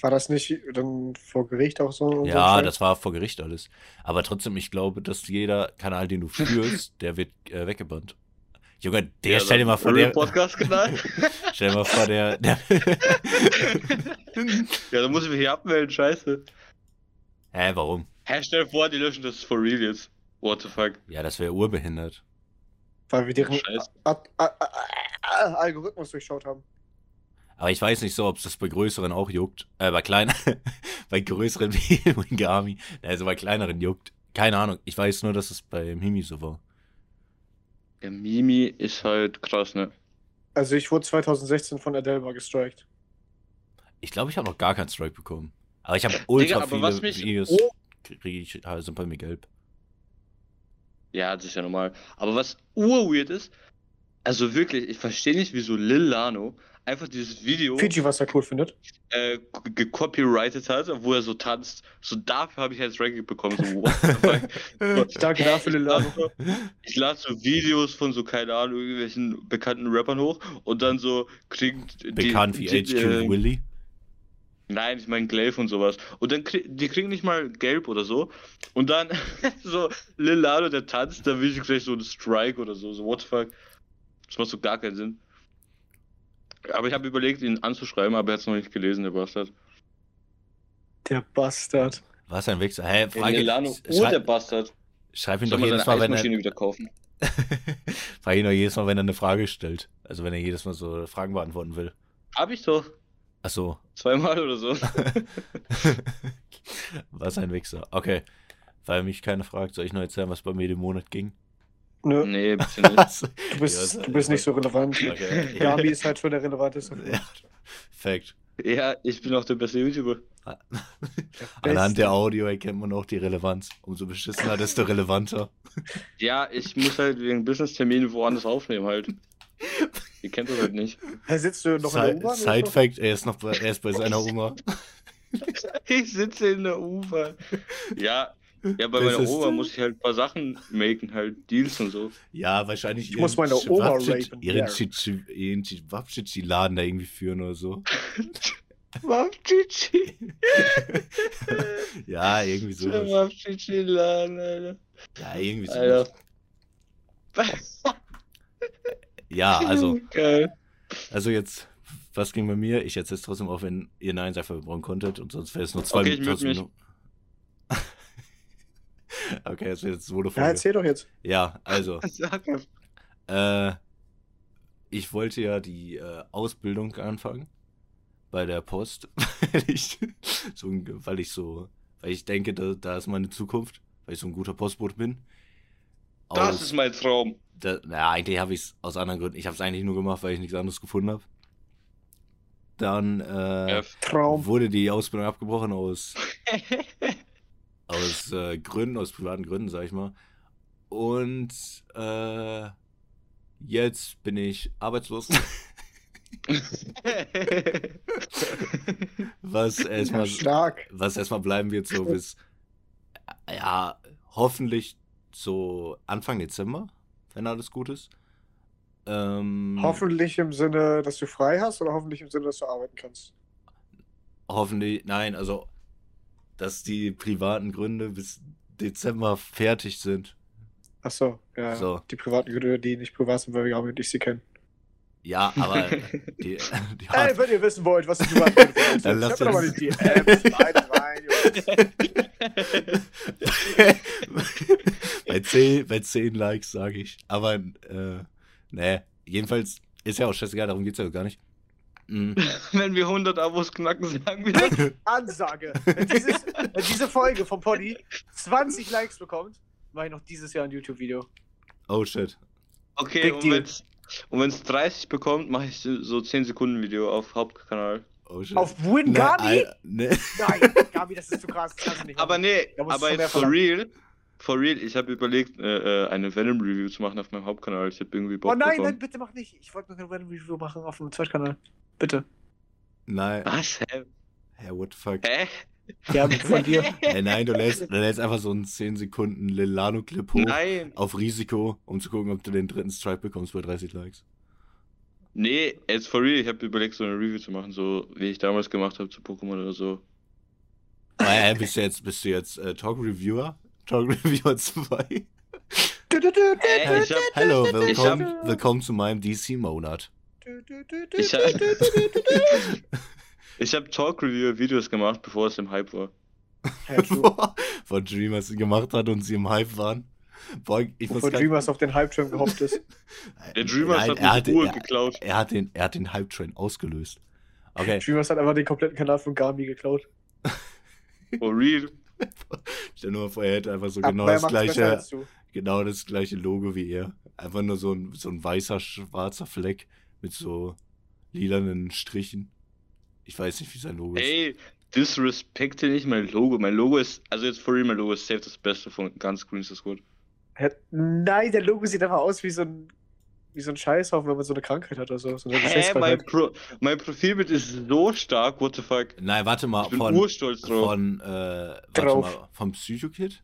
War das nicht dann vor Gericht auch so? so Ja, ein das war vor Gericht alles. Aber trotzdem, ich glaube, dass jeder Kanal, den du führst, der wird äh, weggebannt. Junge, der, Ja, stell dir mal vor, Real der, Podcast-Kanal. stell dir mal vor, der, der ja, dann muss ich mich hier abmelden, scheiße. Hä, warum? Hä, stell dir vor, die löschen das for real jetzt. What the fuck? Ja, das wäre urbehindert. Weil wir deren Algorithmus durchschaut haben. Aber ich weiß nicht so, ob es das bei größeren auch juckt. Äh, bei kleinen, bei größeren wie Wingami. Also bei kleineren juckt. Keine Ahnung. Ich weiß nur, dass es bei Mimi so war. Der Mimi ist halt krass, ne? Also ich wurde 2016 von Adelma gestrikt. Ich glaube, ich habe noch gar keinen Strike bekommen. Aber ich habe ultra aber viele was mich- Videos. Oh. Kriege ich, äh, sind bei mir gelb. Ja, das ist ja normal. Aber was urweird ist, also wirklich, ich verstehe nicht, wieso Lil Lano einfach dieses Video Fiji, was er cool findet. äh, gecopyrightet hat, wo er so tanzt. So dafür habe ich jetzt Ranking bekommen. So, what the fuck? Ich danke dafür, ich Lil Lano. lade so- Ich lade so Videos von so, keine Ahnung, irgendwelchen bekannten Rappern hoch und dann so kriegen die, Bekannt wie die, HQ äh, Willy. Nein, ich meine Glaive und sowas. Und dann krieg, die kriegen nicht mal gelb oder so. Und dann so Lil Lano, der tanzt, da will ich gleich so einen Strike oder so. So, what the fuck? Das macht so gar keinen Sinn. Aber ich habe überlegt, ihn anzuschreiben, aber er hat es noch nicht gelesen, der Bastard. Der Bastard. Was ein Wichser. Hä, Ey, Frage. Lil Lano, sch- oh, der Bastard. schreib ihn Soll doch jedes Mal, wenn er. Eismaschine wieder kaufen? Frag ihn doch jedes Mal, wenn er eine Frage stellt. Also wenn er jedes Mal so Fragen beantworten will. Hab ich doch. Ach so. Zweimal oder so. was ein Wichser. Okay. Weil mich keiner fragt, soll ich noch erzählen, was bei mir den Monat ging? Nö, nee, bitte nicht. Was? du bist, Ja, du bist nicht so relevant. Okay. Gabi ist halt schon der relevanteste. Ja. Fact. Ja, ich bin auch der beste YouTuber. Anhand der Audio erkennt man auch die Relevanz. Umso beschissener, desto relevanter. Ja, ich muss halt wegen Business-Terminen woanders aufnehmen halt. Ihr kennt das halt nicht. Hey, sitzt du noch in der Side, U-Bahn? Side oder so? Fact, er ist noch bei, er ist bei seiner Oma. Ich sitze in der U-Bahn. Ja, ja, bei Das meiner Oma muss ich halt ein paar Sachen machen, halt Deals und so. Ja, wahrscheinlich. Ich muss meine Oma rapen, Ihren Chivapchichi-Laden da irgendwie führen oder so. Wapchichi. Ja, irgendwie sowas. Wapchichi Laden, Alter. Ja, irgendwie sowas. Alter. Ja, also, Geil. also jetzt, was ging bei mir? Ich erzähle es trotzdem auch, wenn ihr Nein sagt, verbrauchen konntet und sonst wäre es nur zwei Okay, Minuten. okay, das wäre jetzt Solo Ja, erzähl doch jetzt. Ja, also, Sag äh, ich wollte ja die äh, Ausbildung anfangen bei der Post, weil ich so, weil ich so, weil ich denke, da, da ist meine Zukunft, weil ich so ein guter Postbote bin. Das Aus- ist mein Traum. da, naja, eigentlich habe ich es aus anderen Gründen. Ich habe es eigentlich nur gemacht, weil ich nichts anderes gefunden habe. Dann äh, F. Traum. wurde die Ausbildung abgebrochen aus, aus äh, Gründen, aus privaten Gründen, sag ich mal. Und äh, jetzt bin ich arbeitslos. was erstmal Stark. was erstmal bleiben wird, so bis, ja, hoffentlich so Anfang Dezember, wenn alles gut ist. Ähm, Hoffentlich im Sinne, dass du frei hast oder hoffentlich im Sinne, dass du arbeiten kannst? hoffentlich, nein, also, dass die privaten Gründe bis Dezember fertig sind. Ach so, ja. So. Die privaten Gründe, die nicht privat sind, weil wir gar nicht sie kennen. Ja, aber die, die Ey, wenn ihr wissen wollt, was die privaten Gründe sind, Dann lasst doch mal uns- die DMs, leitet rein, Jungs. bei, 10, bei 10 Likes sage ich. Aber, äh, ne, jedenfalls ist ja auch scheißegal, darum geht's ja gar nicht. Mm. Wenn wir 100 Abos knacken, sagen wir das. Ansage. Wenn, dieses, wenn diese Folge vom Poddy 20 Likes bekommt, mache ich noch dieses Jahr ein YouTube-Video. Oh shit. Okay, Big und und wenn's 30 bekommt, mache ich so 10 Sekunden Video auf Hauptkanal. Oh shit. Auf Ne, Wingami? Al- ne. Nein, Gabi, das ist zu krass. Das kannst du nicht Aber nee, aber jetzt for real, for real, ich habe überlegt, äh, äh, eine Venom-Review zu machen auf meinem Hauptkanal. Ich habe irgendwie Bock Oh nein, bekommen. nein, bitte mach nicht. Ich wollte noch eine Random Review machen auf dem Zweitkanal. Bitte. Nein. Was? Hä? Hä, what the fuck? Hä? Ja, von dir. Äh, nein, du lässt, du lässt einfach so einen 10 Sekunden Lilano-Clip hoch Nein. auf Risiko, um zu gucken, ob du den dritten Stripe bekommst bei 30 Likes. Nee, jetzt for real, ich habe überlegt, so eine Review zu machen, so wie ich damals gemacht habe zu Pokémon oder so. Äh, bist du jetzt, bist du jetzt äh, Talk-Reviewer? Talk-Reviewer 2? Äh, ich hab, Hallo, Ich willkommen, hab- willkommen zu meinem DC-Monat. Ich hab, ich hab Talk-Review-Videos gemacht, bevor es im Hype war. Ja. Von Dreamers sie gemacht hat und sie im Hype waren. Boah, ich muss Wovon grad- Dreamers auf den Hype-Train gehofft ist. Der Dreamers Nein, hat Ruhe er, geklaut. er, hat den, er hat den Hype-Train ausgelöst. Okay, Dreamers hat einfach den kompletten Kanal von Gami geklaut. For real. stell dir mal vor, er hätte einfach so Aber genau das gleiche, genau das gleiche Logo wie er. Einfach nur so ein, so ein weißer, schwarzer Fleck mit so lilanen Strichen. Ich weiß nicht, wie sein Logo ist. Ey, disrespekte nicht mein Logo. Mein Logo ist, also jetzt for real, mein Logo ist safe das Beste von ganz Green is Good. Nein, der Logo sieht einfach aus wie so ein, wie so ein Scheißhaufen, wenn man so eine Krankheit hat oder so. so eine Hä, mein. Pro mein Profilbild ist so stark, what the fuck. Nein, warte mal, Ich bin von, urstolz drauf. von, äh, warte Drauf. mal, vom Psycho-Kid?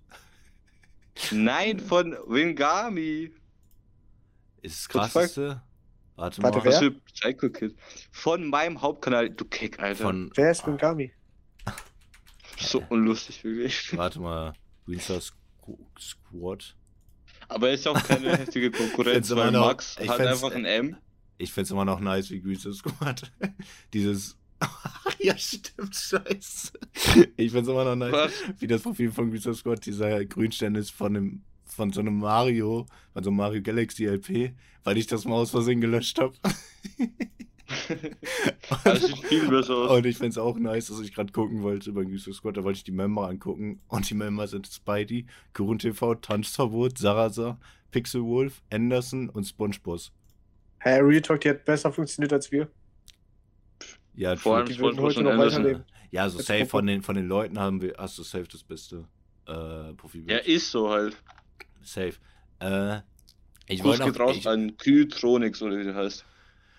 Nein, von Wingami. Ist das What the fuck? krasseste? Warte, Warte, mal. wer? Was für Psycho Kid. Von meinem Hauptkanal, du Kick, Alter. Von, Wer ist mit Gami? So unlustig, wirklich. warte mal, Squ- Squad. Aber er ist auch keine heftige Konkurrenz, weil noch- Max ich hat find's- einfach ein M. Ich find's immer noch nice, wie Greenstar Squad. Dieses. ja, stimmt, scheiße. Ich find's immer noch nice, Was? wie das Profil von Greenstar Squad, dieser Grünstern ist von dem. Von so einem Mario, von so einem Mario Galaxy LP, weil ich das mal aus Versehen gelöscht habe. Das sieht viel besser aus. Und ich find's auch nice, dass ich gerade gucken wollte bei Greenstar Squad, da wollte ich die Member angucken. Und die Member sind Spidey, Kurun TV, Tanzverbot, Sarasa, Pixel Wolf, Anderson und Spongeboss. Hä, Real Talk, die hat besser funktioniert als wir. Ja, Vor allem heute und noch Anderson. weiterleben. Ja, so Als safe von den, von den Leuten haben wir, hast du safe das beste äh, Ja, Profilbild. ist so halt. Safe. Äh, ich Gruß wollte geht noch, raus ich, an Kytronix oder wie der heißt.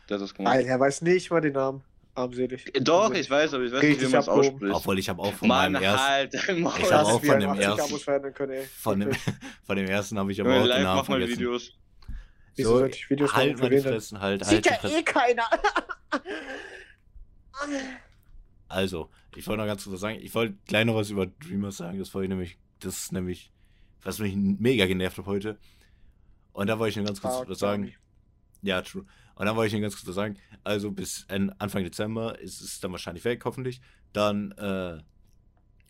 Der das gemacht. Alter, er weiß nicht mal den Namen. Armselig. Doch, ich weiß, aber ich weiß nicht, wie Richtig man es ausspricht. obwohl ich habe auch von Mann, meinem ersten, halt dein Maul. Ich hab auch von dem 80 ersten- können, von dem, von dem ersten habe ich aber auch den Namen mach mal vergessen. Videos. Wieso So, Videos halt wen denn? Fressen, halt, halt Sieht die ja eh keiner. Also, ich wollte noch ganz kurz was sagen. Ich wollte gleich noch was über Dreamers sagen. Das wollte ich nämlich, das ist nämlich, was mich mega genervt hat heute. Und da wollte ich nur ganz kurz was sagen. Ja, true. Und dann wollte ich nur ganz kurz was sagen. Also bis Anfang Dezember ist es dann wahrscheinlich weg, hoffentlich. Dann äh,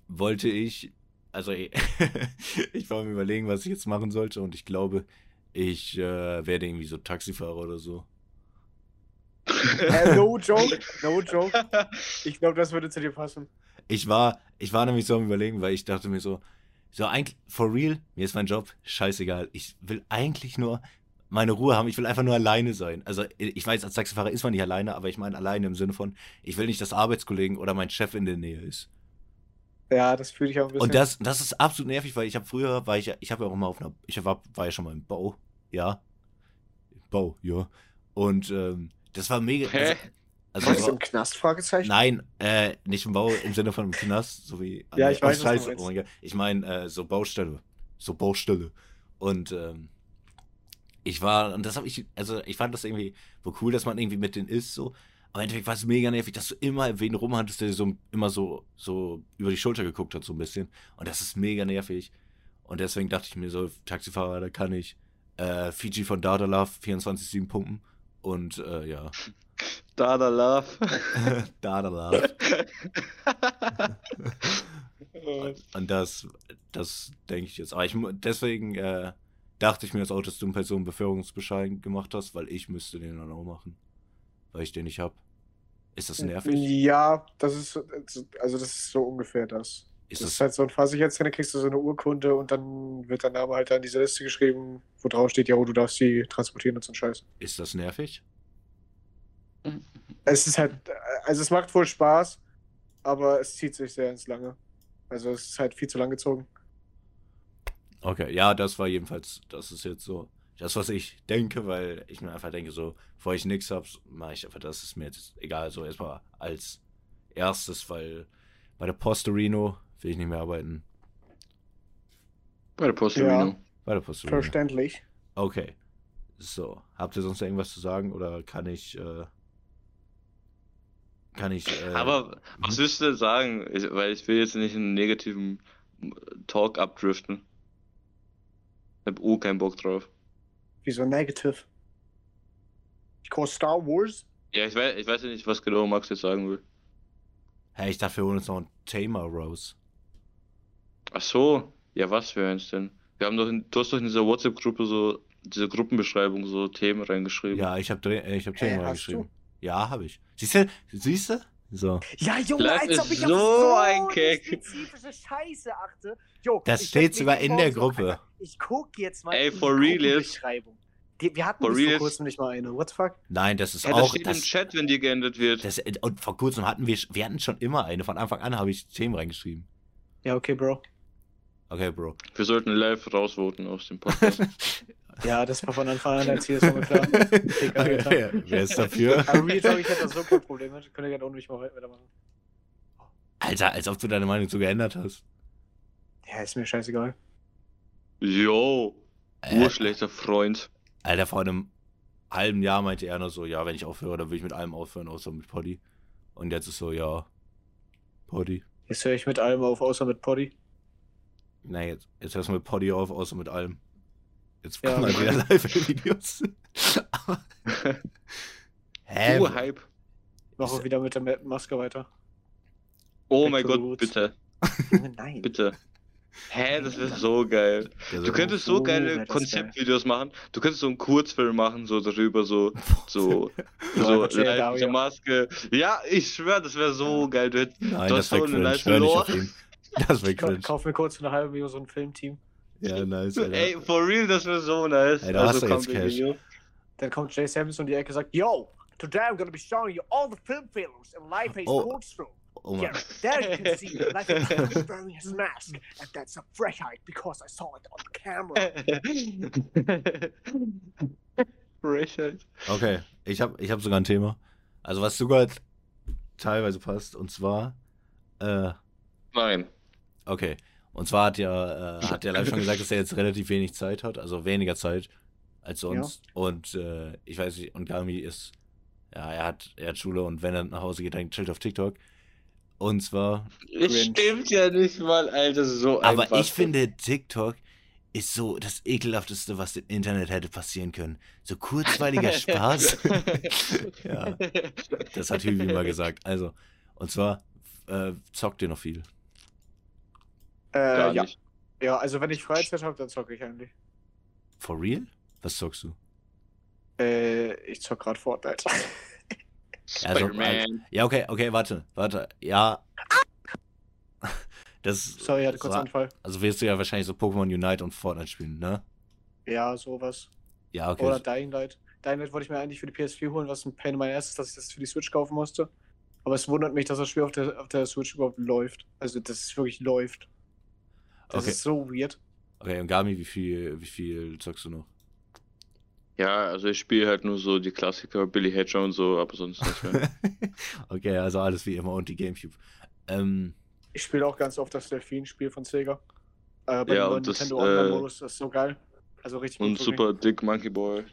wollte ich, also ich war mir überlegen, was ich jetzt machen sollte. Und ich glaube, ich äh, werde irgendwie so Taxifahrer oder so. Äh, no joke, no joke. Ich glaube, das würde zu dir passen. Ich war, ich war nämlich so am überlegen, weil ich dachte mir so, so eigentlich, for real, mir ist mein Job scheißegal. Ich will eigentlich nur meine Ruhe haben. Ich will einfach nur alleine sein. Also ich weiß, als Taxifahrer ist man nicht alleine, aber ich meine alleine im Sinne von, ich will nicht, dass Arbeitskollegen oder mein Chef in der Nähe ist. Ja, das fühle ich auch ein bisschen. Und das, das ist absolut nervig, weil ich habe früher, war ich, ja- ich habe ja auch immer auf einer, ich war, war ja schon mal im Bau, ja. Bau, ja. Und ähm, das war mega. Hä? Also, Warst du im Knast? Fragezeichen? Nein, äh, nicht im Bau im Sinne von im Knast, so wie. Ja, ich weiß, was du Scheiße, meinst. oh mein. Ich meine, äh, so Baustelle. So Baustelle. Und ähm, ich war, und das habe ich, also ich fand das irgendwie wohl cool, dass man irgendwie mit denen ist, so. Aber im Endeffekt war es mega nervig, dass du immer wen rumhattest, der so immer so, so über die Schulter geguckt hat, so ein bisschen. Und das ist mega nervig. Und deswegen dachte ich mir so, Taxifahrer, da kann ich äh, Fiji von Dada Love 24-7 pumpen. Und äh, ja, Dada Love. Dada Love. Und das, das denke ich jetzt. Aber ich, deswegen äh, dachte ich mir jetzt auch, dass du einen Personenbeförderungsbescheid gemacht hast, weil ich müsste den dann auch machen. Weil ich den nicht habe. Ist das nervig? Ja, das ist, also das ist so ungefähr das. Ist Das ist das, halt so ein Fahrsicherheitsscanner, kriegst du so eine Urkunde und dann wird dein Name halt da in diese Liste geschrieben, wo drauf steht, ja, du darfst die transportieren und so ein Scheiß. ist das nervig? Es ist halt, also es macht wohl Spaß, aber es zieht sich sehr ins Lange. Also es ist halt viel zu lang gezogen. Okay, ja, das war jedenfalls, das ist jetzt so das, was ich denke, weil ich mir einfach denke, so, bevor ich nichts habe, mache ich einfach das, ist mir jetzt egal, so erstmal als erstes, weil bei der Postorino will ich nicht mehr arbeiten. Bei der Postorino. Bei der Postorino. Verständlich. Okay. So, habt ihr sonst irgendwas zu sagen oder kann ich, äh, kann ich, äh, Aber was willst du denn sagen? Ich, weil ich will jetzt nicht einen negativen Talk abdriften. Ich hab oh keinen Bock drauf. Wieso negative? Because Star Wars? Ja, ich weiß, ich weiß ja nicht, was genau Max jetzt sagen will. Hey, ich dachte, wir holen uns noch einen Tamer Rose. Ach so, ja, was für eins denn? Wir haben doch in, du hast doch in dieser WhatsApp-Gruppe so, diese Gruppenbeschreibung so Themen reingeschrieben. Ja, ich habe ich hab Hä, Tamer hast reingeschrieben. Ja, habe ich. Siehst du? Siehst du? So. Ja, Junge, als ob ist ich so auf so ein eine Keck. spezifische Scheiße achte. Jo, Das steht sogar in der Gruppe. Alter, Ich guck jetzt mal Ey, in die for real. Die, wir hatten For bis vor kurzem nicht mal eine. What the fuck? Nein, das ist Ja, das auch. steht Das, im Chat, wenn die geändert wird. das, und vor kurzem hatten wir, wir hatten schon immer eine. Von Anfang an habe ich Themen reingeschrieben. Ja, okay, Bro. Okay, Bro. Wir sollten live rausvoten aus dem Podcast. Ja, das war von Anfang an dein Ziel, ist klar. Egal, Alter. wer, ist dafür? Aber Real Talk, ich hätte da so kein Problem mit. Könnt ihr gerne ohne mich mal weitermachen. Alter, als ob du deine Meinung so geändert hast. Ja, ist mir scheißegal. Yo, Äh, urschlechter Freund. Alter, vor einem halben Jahr meinte er noch so, ja, wenn ich aufhöre, dann will ich mit allem aufhören, außer mit Poddy. Und jetzt ist so, ja, Poddy. Jetzt höre ich mit allem auf, außer mit Poddy. Nein, jetzt, jetzt hörst du mit Poddy auf, außer mit allem. Jetzt Ja. kommen mal wieder Live-Videos. Hä? Urhype. Mache Ist- wieder mit der Ma- Maske weiter. Oh Back mein Gott, roots. bitte, Junge, nein. bitte. Hä, das wäre so geil. Du könntest so geile Konzeptvideos machen. Du könntest so einen Kurzfilm machen, so darüber, so, so, so live mit der Maske. Ja, ich schwör, das wäre so geil. Du hätt, Nein, du das hast wäre so eine nice nicht Lore. Das wäre cringe. kauf mir kurz für eine halbe Million so ein Filmteam. Ja, nice, Alter. Ey, for real, das wäre so nice. Also Ey, da hast du jetzt Cash. Video. Dann kommt Jay Samson um die Ecke und sagt, Yo, today I'm gonna be showing you all the film failures in Life Ace Oh. Nordstrom. Oh Yeah, mein there you can see Life Ace wearing his mask. And that's a frechheit because I saw it on the camera. Frechheit. Okay, ich habe ich hab sogar ein Thema. Also was sogar teilweise passt. Und zwar, äh, Nein. okay. Und zwar hat ja, äh, hat der live schon gesagt, dass er jetzt relativ wenig Zeit hat, also weniger Zeit als sonst. Und äh, ich weiß nicht, und Gami ist, ja, er hat, er hat Schule und wenn er nach Hause geht, dann chillt auf TikTok. Und zwar, Es stimmt ja nicht mal, Alter, so aber einfach. ich finde, TikTok ist so das ekelhafteste, was im Internet hätte passieren können. So kurzweiliger Spaß. ja, das hat Hübi mal gesagt. Also, und zwar, äh, zockt ihr noch viel? Äh, ja. nicht. ja, also wenn ich Freizeit habe, dann zocke ich eigentlich. For real? Was zockst du? Äh, ich zock gerade Fortnite. Also, Spider-Man. Ja, okay, okay, warte, warte. Ja. Das, Sorry, hatte kurz so- Anfall. Also wirst du ja wahrscheinlich so Pokémon Unite und Fortnite spielen, ne? Ja, sowas. Ja, okay. Oder Dying Light. Dying Light wollte ich mir eigentlich für die PS4 holen, was ein Pain in my ass ist, dass ich das für die Switch kaufen musste. Aber es wundert mich, dass das Spiel auf der, auf der Switch überhaupt läuft. Also, dass es wirklich läuft. Das Okay. ist so weird. Okay, und Gami, wie viel, wie viel zockst du noch? Ja, also ich spiele halt nur so die Klassiker, Billy Hatcher und so, aber sonst nicht mehr. okay, also alles wie immer und die Gamecube. Ähm, Ich spiele auch ganz oft das Delfin-Spiel von Sega. Äh, bei Ja, dem neuen und das, Nintendo äh, Online-Modus, das ist so geil. Also richtig Und super dick Monkey Boy.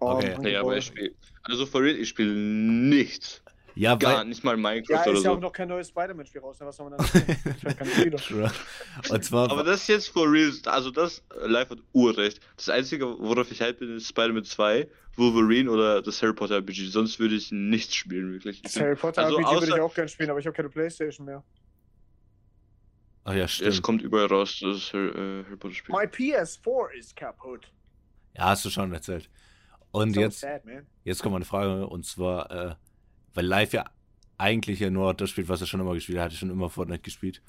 Oh, Okay. Monkey Nee, aber Ball. ich spiele. Also for real, ich spiele nichts. Ja, Gar weil. nicht mal Minecraft Ja, oder ist ja so. auch noch kein neues Spider-Man-Spiel raus. ne? Was soll man dann spielen? Ich hab keine Spiele. Und zwar. Aber das ist jetzt for real, also das äh, live hat Urrecht. Das Einzige, worauf ich halt bin, ist Spider-Man 2, Wolverine oder das Harry Potter RPG. Sonst würde ich nichts spielen, wirklich. Ich Das Harry Potter also RPG würde ich außer- auch gerne spielen, aber ich habe keine Playstation mehr. Ach ja, es stimmt. kommt überall raus, das ist Harry, äh, Harry Potter Spiel. My PS4 is kaputt. Ja, hast du schon erzählt. Und So jetzt, sad, jetzt kommt mal eine Frage, und zwar, äh, weil Live ja eigentlich ja nur das spielt, was er schon immer gespielt hat, hat er schon immer Fortnite gespielt.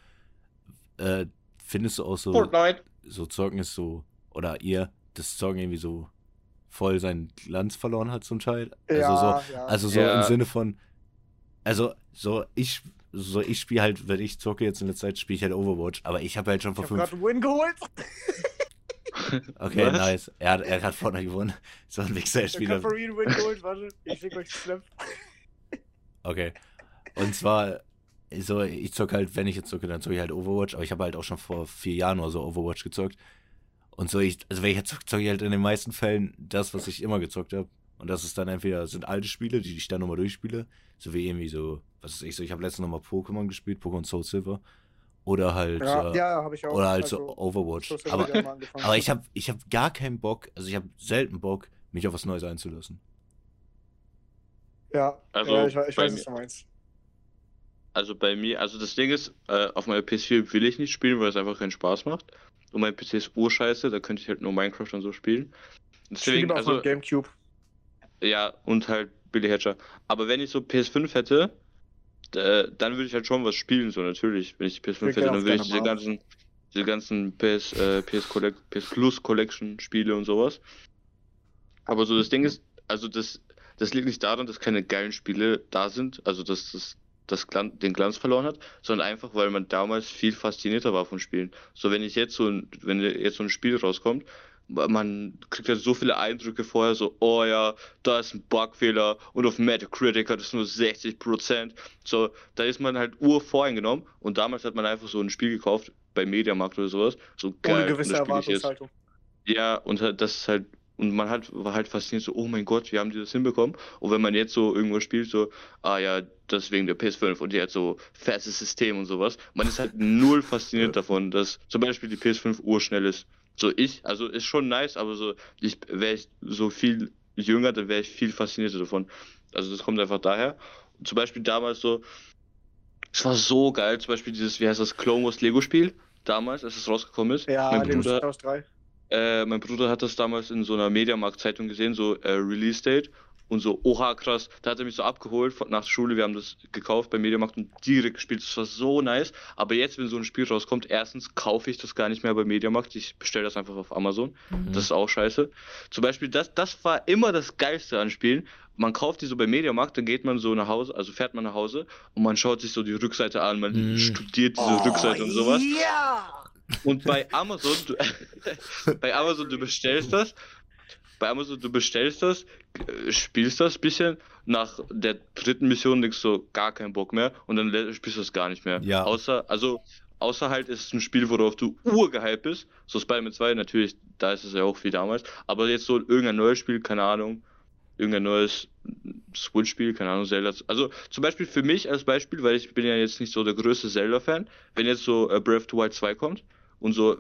Äh, findest du auch so, Fortnite. so Zeugnis so, oder ihr, das Zocken irgendwie so voll seinen Glanz verloren hat zum Teil? Also ja, so, ja. also so Ja. im Sinne von, also so ich, so ich spiele halt, wenn ich zocke jetzt in der Zeit, spiele ich halt Overwatch, aber ich habe halt schon ich vor habe fünf, gerade einen Win geholt. okay, Was? nice, er hat, er hat Fortnite gewonnen, so ein Wichser Ich habe Win geholt. Warte, ich schick euch das Snap. Okay. Und zwar, so, ich zocke halt, wenn ich jetzt zocke, dann zocke ich halt Overwatch, aber ich habe halt auch schon vor vier Jahren oder so Overwatch gezockt. Und so, ich, also wenn ich jetzt zocke, zocke ich halt in den meisten Fällen das, was ich immer gezockt habe. Und das ist dann entweder, sind alte Spiele, die ich dann nochmal durchspiele, so wie irgendwie so, was weiß ich, so, ich habe letztens nochmal Pokémon gespielt, Pokémon Soul Silver. Oder halt, Ja, äh, ja habe ich auch. oder halt also, so Overwatch. so aber, hab aber ich habe ich hab gar keinen Bock, also ich habe selten Bock, mich auf was Neues einzulassen. Ja, Also, ja ich, ich weiß, mir- was du meinst. Also bei mir, also das Ding ist, äh, auf meiner PS4 will ich nicht spielen, weil es einfach keinen Spaß macht. Und mein PC ist urscheiße, da könnte ich halt nur Minecraft und so spielen. Deswegen, auf also, Gamecube. ja, und halt Billy Hatcher. Aber wenn ich so PS5 hätte, äh, dann würde ich halt schon was spielen, so natürlich. Wenn ich die PS5 Ich hätte, dann würde ich diese ganzen, diese ganzen PS, äh, PS, Collect, PS Plus Collection Spiele und sowas. Aber so das Ding ist, also das, das liegt nicht daran, dass keine geilen Spiele da sind, also dass das, das Glan den Glanz verloren hat, sondern einfach, weil man damals viel faszinierter war von Spielen. So wenn ich jetzt so ein, wenn jetzt so ein Spiel rauskommt, man kriegt halt so viele Eindrücke vorher, so, oh ja, da ist ein Bugfehler und auf Metacritic hat es nur 60%. So, da ist man halt urvoreingenommen und damals hat man einfach so ein Spiel gekauft bei Mediamarkt oder sowas. So geil. Ohne gewisse. Erwartungshaltung. Ja, und halt, das ist halt, und man halt, war halt fasziniert, so, oh mein Gott, wie haben die das hinbekommen? Und wenn man jetzt so irgendwo spielt, so, ah ja, das wegen der PS5 und die hat so festes System und sowas, man ist halt null fasziniert davon, dass zum Beispiel die PS5 urschnell ist. So ich, also ist schon nice, aber so, ich wäre ich so viel jünger, dann wäre ich viel faszinierter davon. Also das kommt einfach daher. Und zum Beispiel damals so, es war so geil, zum Beispiel dieses, wie heißt das, Clone Wars Lego-Spiel, damals, als es rausgekommen ist. Ja, mein Lego Bruder, Star Wars 3. äh, mein Bruder hat das damals in so einer Mediamarkt-Zeitung gesehen, so äh, Release Date. Und so, oha, krass. Da hat er mich so abgeholt von, nach der Schule. Wir haben das gekauft bei Mediamarkt und direkt gespielt. Das war so nice. Aber jetzt, wenn so ein Spiel rauskommt, erstens kaufe ich das gar nicht mehr bei Mediamarkt. Ich bestelle das einfach auf Amazon. Mhm. Das ist auch scheiße. Zum Beispiel, das, das war immer das Geilste an Spielen. Man kauft die so bei Mediamarkt, dann geht man so nach Hause, also fährt man nach Hause und man schaut sich so die Rückseite an, man Mhm. studiert diese Oh, Rückseite und sowas. Ja! Und bei Amazon, du, bei Amazon, du bestellst das, bei Amazon, du bestellst das, äh, spielst das bisschen, nach der dritten Mission denkst du gar keinen Bock mehr und dann spielst du das gar nicht mehr. Ja. Außer, also, außer halt ist es ein Spiel, worauf du urgehypt bist. So Spider-Man 2, natürlich, da ist es ja auch wie damals. Aber jetzt so irgendein neues Spiel, keine Ahnung, irgendein neues Switch-Spiel, keine Ahnung, Zelda. Also zum Beispiel für mich als Beispiel, weil ich bin ja jetzt nicht so der größte Zelda-Fan, wenn jetzt so äh, Breath of the Wild 2 kommt und so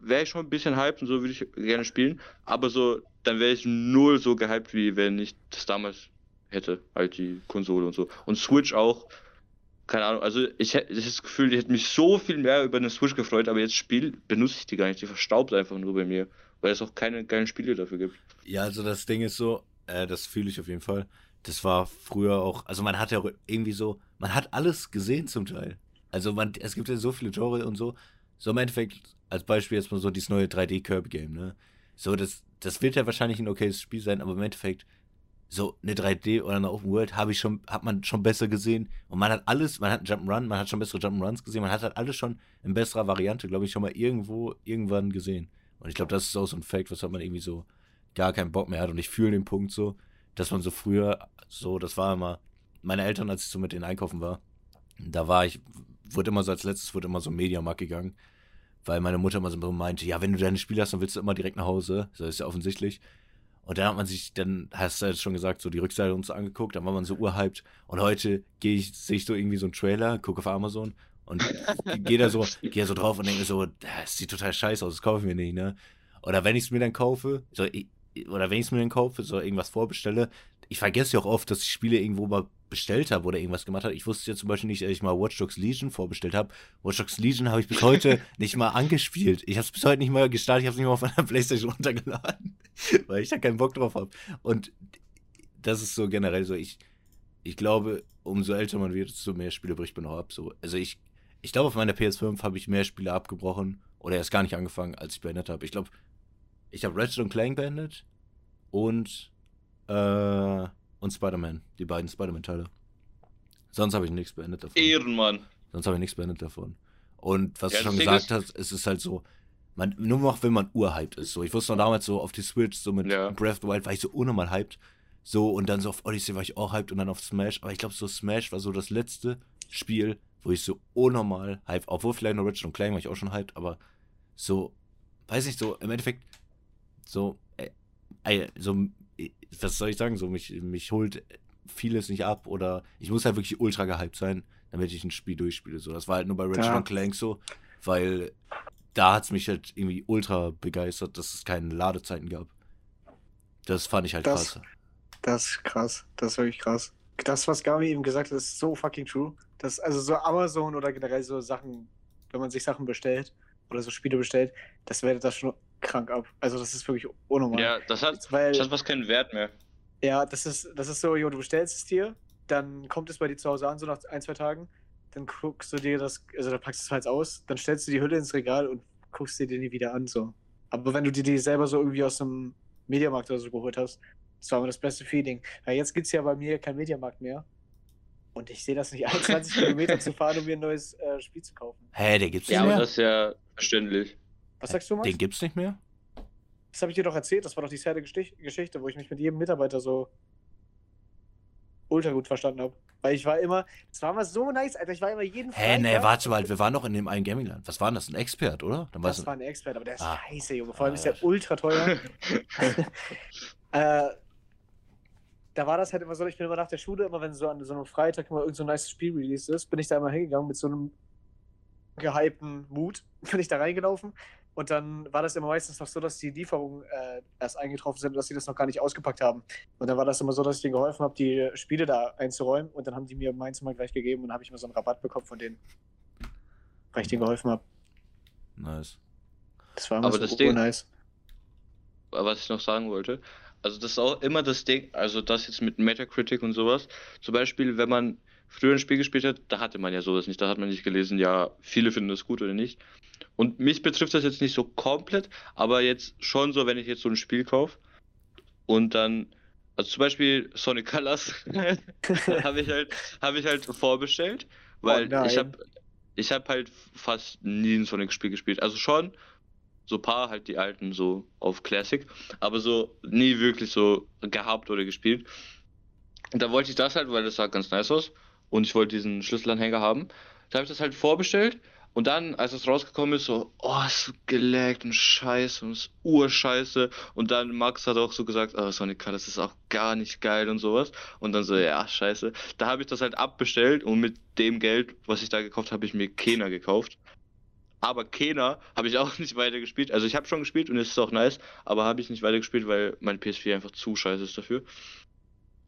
wäre ich schon ein bisschen hyped und so würde ich gerne spielen, aber so, dann wäre ich null so gehyped, wie wenn ich das damals hätte, halt die Konsole und so. Und Switch auch, keine Ahnung, also ich hätte das Gefühl, ich hätte mich so viel mehr über eine Switch gefreut, aber jetzt Spiel benutze ich die gar nicht, die verstaubt einfach nur bei mir, weil es auch keine geilen Spiele dafür gibt. Ja, also das Ding ist so, äh, das fühle ich auf jeden Fall. Das war früher auch, also man hat ja irgendwie so, man hat alles gesehen zum Teil. Also man, es gibt ja so viele Genre und so. So im Endeffekt, als Beispiel jetzt mal so dieses neue 3D-Kirby-Game, ne? So, das, das wird ja wahrscheinlich ein okayes Spiel sein, aber im Endeffekt, so eine 3D oder eine Open World habe ich schon, hat man schon besser gesehen. Und man hat alles, man hat einen Jump'n'Run, man hat schon bessere Jump'n'Runs gesehen, man hat halt alles schon in besserer Variante, glaube ich, schon mal irgendwo, irgendwann gesehen. Und ich glaube, das ist auch so ein Fact, was hat man irgendwie so gar keinen Bock mehr hat. Und ich fühle den Punkt so, dass man so früher, so, das war immer, meine Eltern, als ich so mit denen einkaufen war, da war ich, wurde immer so als letztes, wurde immer so Mediamarkt gegangen, weil meine Mutter immer so meinte, ja, wenn du deine Spiele hast, dann willst du immer direkt nach Hause. So ist ja offensichtlich. Und dann hat man sich, dann hast du jetzt schon gesagt, so die Rückseite uns angeguckt, dann war man so urhyped. Und heute gehe ich, sehe ich so irgendwie so einen Trailer, gucke auf Amazon und gehe da so, gehe so drauf und denke mir so, das sieht total scheiße aus, das kaufe ich mir nicht, ne? Oder wenn ich es mir dann kaufe, so, oder wenn ich es mir dann kaufe, so irgendwas vorbestelle, ich vergesse ja auch oft, dass ich Spiele irgendwo mal bestellt habe oder irgendwas gemacht habe. Ich wusste jetzt zum Beispiel nicht, dass ich mal Watch Dogs Legion vorbestellt habe. Watch Dogs Legion habe ich bis heute nicht mal angespielt. Ich habe es bis heute nicht mal gestartet, ich habe es nicht mal auf meiner Playstation runtergeladen, weil ich da keinen Bock drauf habe. Und das ist so generell so, ich, ich glaube, umso älter man wird, desto mehr Spiele bricht man auch ab. So. Also ich, ich glaube, auf meiner PS5 habe ich mehr Spiele abgebrochen oder erst gar nicht angefangen, als ich beendet habe. Ich glaube, ich habe Ratchet Clank beendet und äh, und Spider-Man, die beiden Spider-Man-Teile. Sonst habe ich nichts beendet davon. Ehrenmann. Sonst habe ich nichts beendet davon. Und was Ja, du schon gesagt hast, es ist halt so, man, nur noch wenn man urhyped ist. So, ich wusste noch damals so auf die Switch, so mit Ja. Breath of the Wild war ich so unnormal hyped. So, und dann so auf Odyssey war ich auch hyped und dann auf Smash. Aber ich glaube, so Smash war so das letzte Spiel, wo ich so unnormal hyped, obwohl vielleicht noch und Clank war ich auch schon hyped, aber so, weiß nicht, so im Endeffekt, so, äh, äh, so, was soll ich sagen, so, mich, mich holt vieles nicht ab oder ich muss halt wirklich ultra gehypt sein, damit ich ein Spiel durchspiele. So, das war halt nur bei Ratchet Ja. Clank so, weil da hat es mich halt irgendwie ultra begeistert, dass es keine Ladezeiten gab. Das fand ich halt Das- krass. Das ist krass. Das ist wirklich krass. Das, was Gami eben gesagt hat, ist so fucking true. Das, also so Amazon oder generell so Sachen, wenn man sich Sachen bestellt oder so Spiele bestellt, das wertet das schon krank ab. Also das ist wirklich unnormal. Ja, das hat, Weil, das hat was keinen Wert mehr. ja, das ist, das ist so, jo, du bestellst es dir, dann kommt es bei dir zu Hause an, so nach ein, zwei Tagen, dann guckst du dir das, also dann packst du es halt aus, dann stellst du die Hülle ins Regal und guckst dir die nie wieder an, so. Aber wenn du dir die selber so irgendwie aus einem Mediamarkt oder so geholt hast, das war immer das beste Feeling. Weil jetzt gibt es ja bei mir keinen Mediamarkt mehr. Und ich sehe das nicht, 21 Kilometer zu fahren, um mir ein neues äh, Spiel zu kaufen. Hä, der gibt's Ja, nicht aber das ist ja verständlich. Was sagst du, Max? Den gibt's nicht mehr? Das habe ich dir doch erzählt, das war doch die Gestich- Geschichte, wo ich mich mit jedem Mitarbeiter so ultra gut verstanden habe. Weil ich war immer, es war immer so nice, Alter, ich war immer jeden Hä, nee, Freitag- warte mal, wir waren noch in dem einen Gamingland. Was war denn das? Ein Expert, oder? Dann Das war ein Expert, aber der ist Ah. scheiße, Junge. Vor allem Ah, ist ja. der ultra teuer. äh, da war das halt immer so, ich bin immer nach der Schule, immer wenn so an so einem Freitag immer irgend so ein nice Spiel release ist, bin ich da immer hingegangen mit so einem gehypten Mut, bin ich da reingelaufen und dann war das immer meistens noch so, dass die Lieferungen äh, erst eingetroffen sind und dass sie das noch gar nicht ausgepackt haben. Und dann war das immer so, dass ich denen geholfen habe, die Spiele da einzuräumen und dann haben die mir meins immer gleich gegeben und dann habe ich immer so einen Rabatt bekommen von denen, weil ich denen geholfen habe. Nice. Das war immer Aber so das Ding- nice. was ich noch sagen wollte. Also das ist auch immer das Ding, also das jetzt mit Metacritic und sowas. Zum Beispiel, wenn man früher ein Spiel gespielt hat, da hatte man ja sowas nicht. Da hat man nicht gelesen, ja, viele finden das gut oder nicht. Und mich betrifft das jetzt nicht so komplett, aber jetzt schon so, wenn ich jetzt so ein Spiel kaufe und dann, also zum Beispiel Sonic Colors, habe ich halt, habe ich halt vorbestellt, weil Oh ich habe, ich habe halt fast nie ein Sonic-Spiel gespielt. Also schon, so ein paar halt die alten so auf Classic, aber so nie wirklich so gehabt oder gespielt. Und da wollte ich das halt, weil das sah ganz nice aus und ich wollte diesen Schlüsselanhänger haben. Da habe ich das halt vorbestellt und dann, als es rausgekommen ist, so, oh, ist so geleckt und scheiße und ist urscheiße. Und dann Max hat auch so gesagt, oh, Sonic Colors ist auch gar nicht geil und sowas. Und dann so, ja, scheiße. Da habe ich das halt abbestellt und mit dem Geld, was ich da gekauft habe, habe ich mir Kena gekauft. Aber Kena habe ich auch nicht weiter gespielt. Also ich habe schon gespielt und es ist auch nice, aber habe ich nicht weiter gespielt, weil mein PS4 einfach zu scheiße ist dafür.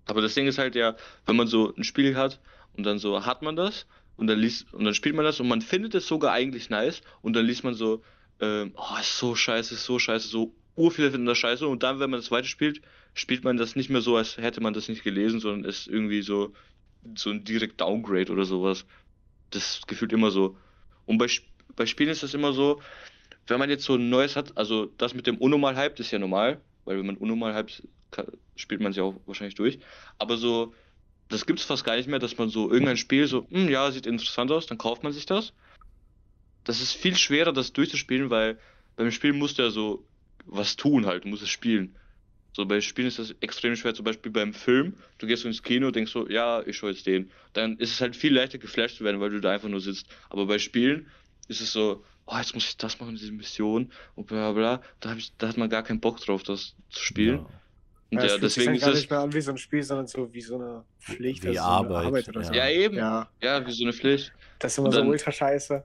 Aber das Ding ist halt ja, wenn man so ein Spiel hat und dann so hat man das und dann liest und dann spielt man das und man findet es sogar eigentlich nice und dann liest man so, ähm, oh, ist so scheiße, ist so scheiße, so urviele finden das scheiße und dann, wenn man das weiter spielt, spielt man das nicht mehr so, als hätte man das nicht gelesen, sondern ist irgendwie so so ein direkt Downgrade oder sowas. Das gefühlt immer so. Und bei, bei Spielen ist das immer so, wenn man jetzt so ein neues hat, also das mit dem unnormal hyped ist ja normal, weil wenn man unnormal hyped, ka- spielt man ja auch wahrscheinlich durch. Aber so, das gibt es fast gar nicht mehr, dass man so irgendein Spiel so, hm, ja, sieht interessant aus, dann kauft man sich das. Das ist viel schwerer, das durchzuspielen, weil beim Spielen musst du ja so was tun halt, musst es spielen. So bei Spielen ist das extrem schwer, zum Beispiel beim Film. Du gehst so ins Kino, denkst so, ja, ich schaue jetzt den. Dann ist es halt viel leichter geflasht zu werden, weil du da einfach nur sitzt. Aber bei Spielen ist es so, oh, jetzt muss ich das machen, diese Mission und bla bla. Da, ich, da hat man gar keinen Bock drauf, das zu spielen. Ja. Und ja, sich deswegen dann ist gar es. nicht mehr an wie so ein Spiel, sondern so wie so eine Pflicht. Wie also so eine Arbeit, oder so. Ja, eben. Ja, Ja, wie so eine Pflicht. das ist immer Und so dann- ultra scheiße.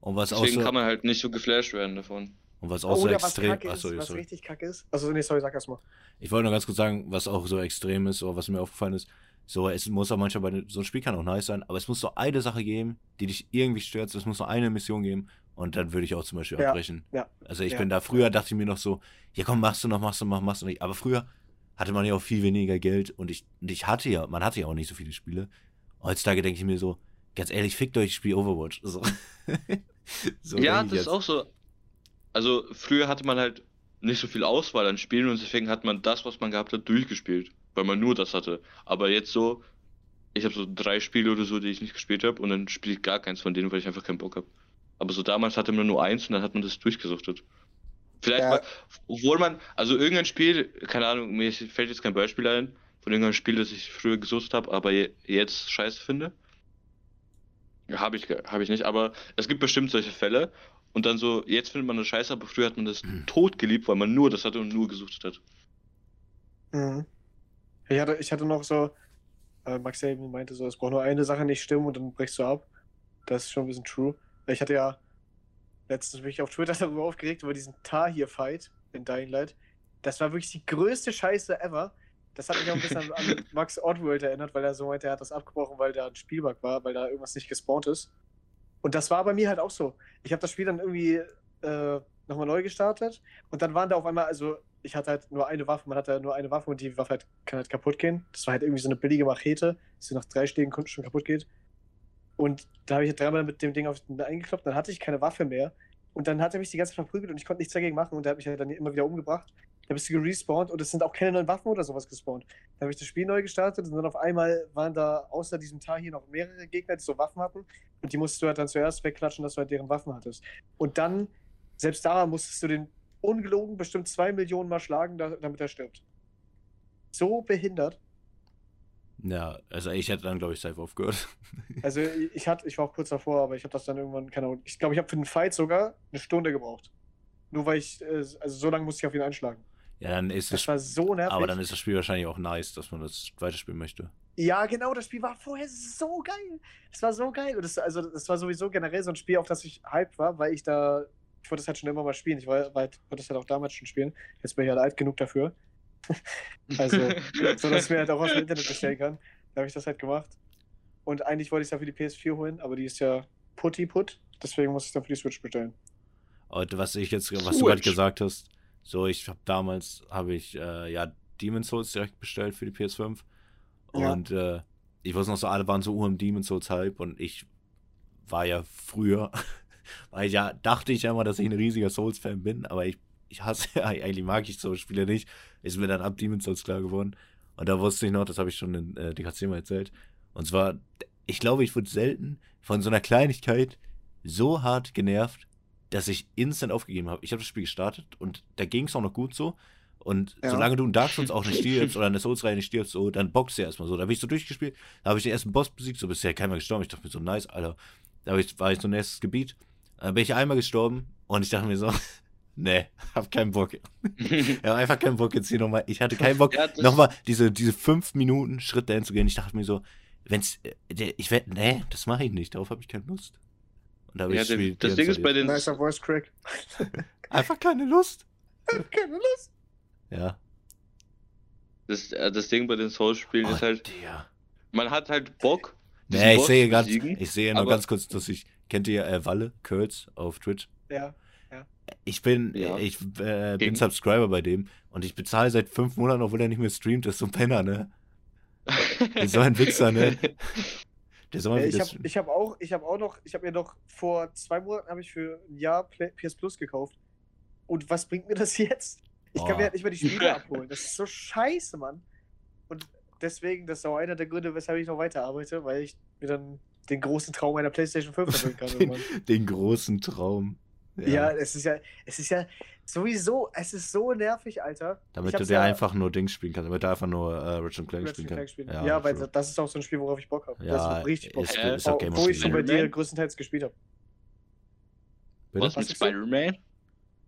Und was auch Deswegen so, kann man halt nicht so geflasht werden davon. und was auch so Oder was extrem. kacke ist, Achso, was sorry. richtig kacke ist. Also, nee, sorry, sag erst mal. Ich wollte nur ganz kurz sagen, was auch so extrem ist, oder was mir aufgefallen ist. So, es muss auch manchmal bei ne- so ein Spiel kann auch nice sein, aber es muss so eine Sache geben, die dich irgendwie stört. Es muss nur eine Mission geben und dann würde ich auch zum Beispiel Ja, abbrechen. ja, Also ich ja. bin da früher dachte ich mir noch so, ja komm, machst du noch, machst du noch, machst du nicht. Aber früher hatte man ja auch viel weniger Geld und ich, und ich hatte ja, man hatte ja auch nicht so viele Spiele. Heutzutage denke ich mir so, ganz ehrlich, fickt euch, ich spiele Overwatch. So, so ja, das ist auch so. Also früher hatte man halt nicht so viel Auswahl an Spielen und deswegen hat man das, was man gehabt hat, durchgespielt, weil man nur das hatte. Aber jetzt so, ich habe so drei Spiele oder so, die ich nicht gespielt habe und dann spiele ich gar keins von denen, weil ich einfach keinen Bock habe. Aber so damals hatte man nur eins und dann hat man das durchgesuchtet. Vielleicht Ja. mal, obwohl man, also irgendein Spiel, keine Ahnung, mir fällt jetzt kein Beispiel ein, von irgendeinem Spiel, das ich früher gesucht habe, aber je, jetzt scheiße finde. Habe ich, hab ich nicht, aber es gibt bestimmt solche Fälle. Und dann so, jetzt findet man das scheiße, aber früher hat man das Mhm. tot geliebt, weil man nur das hatte und nur gesucht hat. Mhm. Ich, hatte, ich hatte noch so, äh, Max eben meinte so, es braucht nur eine Sache nicht stimmen und dann brichst du ab. Das ist schon ein bisschen true. Ich hatte ja letztens mich auf Twitter darüber aufgeregt, über diesen Tahir-Fight in Dying Light. Das war wirklich die größte Scheiße ever. Das hat mich auch ein bisschen an, an Max Oddworld erinnert, weil er so meinte, er hat das abgebrochen, weil da ein Spielbug war, weil da irgendwas nicht gespawnt ist. Und das war bei mir halt auch so. Ich habe das Spiel dann irgendwie äh, nochmal neu gestartet und dann waren da auf einmal, also ich hatte halt nur eine Waffe, man hatte nur eine Waffe und die Waffe halt, kann halt kaputt gehen. Das war halt irgendwie so eine billige Machete, die nach drei Schlägen schon kaputt geht. Und da habe ich dreimal mit dem Ding auf den eingekloppt, dann hatte ich keine Waffe mehr. Und dann hat er mich die ganze Zeit verprügelt und ich konnte nichts dagegen machen und der hat mich halt dann immer wieder umgebracht. Dann bist du gerespawnt und es sind auch keine neuen Waffen oder sowas gespawnt. Dann habe ich das Spiel neu gestartet und dann auf einmal waren da außer diesem Tar hier noch mehrere Gegner, die so Waffen hatten. Und die musstest du halt dann zuerst wegklatschen, dass du halt deren Waffen hattest. Und dann, selbst da musstest du den ungelogen bestimmt zwei Millionen Mal schlagen, da, damit er stirbt. So behindert. Ja, also ich hätte dann, glaube ich, safe aufgehört. Also ich hatte, ich war auch kurz davor, aber ich habe das dann irgendwann, keine Ahnung. Ich glaube, ich habe für den Fight sogar eine Stunde gebraucht. Nur weil ich, äh, also so lange musste ich auf ihn einschlagen. Ja, dann ist das Das war so nervig. Aber dann ist das Spiel wahrscheinlich auch nice, dass man das weiterspielen möchte. Ja, genau, das Spiel war vorher so geil. Es war so geil. Und das, also, das war sowieso generell so ein Spiel, auf das ich hyped war, weil ich da, ich wollte das halt schon immer mal spielen. Ich war, war, wollte das halt auch damals schon spielen. Jetzt bin ich halt alt genug dafür. also, so dass ich mir halt auch aus dem Internet bestellen kann. Da habe ich das halt gemacht. Und eigentlich wollte ich es ja für die PS4 holen, aber die ist ja putty put. Deswegen muss ich dann für die Switch bestellen. Und was ich jetzt, was du gerade Switch. gesagt hast, so ich habe damals habe ich äh, ja Demon's Souls direkt bestellt für die PS5 Ja. und äh, ich weiß noch so alle waren so um Demon's Souls Hype und ich war ja früher, weil ich ja dachte ich ja immer, dass ich ein riesiger Souls Fan bin, aber ich ich hasse eigentlich mag ich so Spiele nicht. Ist mir dann ab Demon's Souls klar geworden und da wusste ich noch, das habe ich schon in äh, DKC mal erzählt und zwar ich glaube, ich wurde selten von so einer Kleinigkeit so hart genervt, dass ich instant aufgegeben habe. Ich habe das Spiel gestartet und da ging es auch noch gut so. Und Ja. solange du in Dark Souls auch nicht stirbst oder in der Souls-Reihe nicht stirbst, so, dann boxt du erstmal so. Da habe ich so durchgespielt, da habe ich den ersten Boss besiegt, so bisher keiner gestorben. Ich dachte mir so, nice, Alter. Da ich, war ich so ein nächstes Gebiet. Dann bin ich einmal gestorben und ich dachte mir so, nee, hab keinen Bock. Ich hab einfach keinen Bock jetzt hier nochmal. Ich hatte keinen Bock, Ja, das- nochmal diese, diese fünf Minuten Schritt dahin zu gehen. Ich dachte mir so, wenn's, äh, ich werde, nee, das mache ich nicht, darauf habe ich keine Lust. Und da habe Ja, ich der, Spiel das Ding ist bei den. Nicer Voice Crack. Einfach keine Lust. Keine Lust. Ja. Das, äh, das Ding bei den Souls-Spielen Oh, ist halt, Digga. man hat halt Bock. Nee, ich sehe ganz, ich sehe nur ganz kurz, dass ich, kennt ihr äh, Walle, Curls auf Twitch? Ja. Ich bin, Ja. ich äh, bin Subscriber bei dem und ich bezahle seit fünf Monaten, obwohl er nicht mehr streamt. Das ist so ein Penner, ne? Der ist so ein Wichser, ne? Der soll Ja, ich habe ich hab auch, ich hab auch noch, ich habe mir noch vor zwei Monaten habe ich für ein Jahr Play, PS Plus gekauft. Und was bringt mir das jetzt? Ich kann Oh. mir halt nicht mal die Spiele abholen. Das ist so scheiße, Mann. Und deswegen, das ist auch einer der Gründe, weshalb ich noch weiterarbeite, weil ich mir dann den großen Traum einer PlayStation 5 erfüllen kann. den, den großen Traum. Ja. es ist ja, es ist ja sowieso, es ist so nervig, Alter. Damit du dir ja- einfach nur Dings spielen kannst, damit du einfach nur äh, Ratchet Clank Ratchet spielen kannst. spielen. Ja, weil true. das ist auch so ein Spiel, worauf ich Bock habe. Ja, das ist richtig Bock. ist, Äh, ist auch Wo- Game wo ich schon bei dir größtenteils gespielt habe. Was mit du? Spider-Man?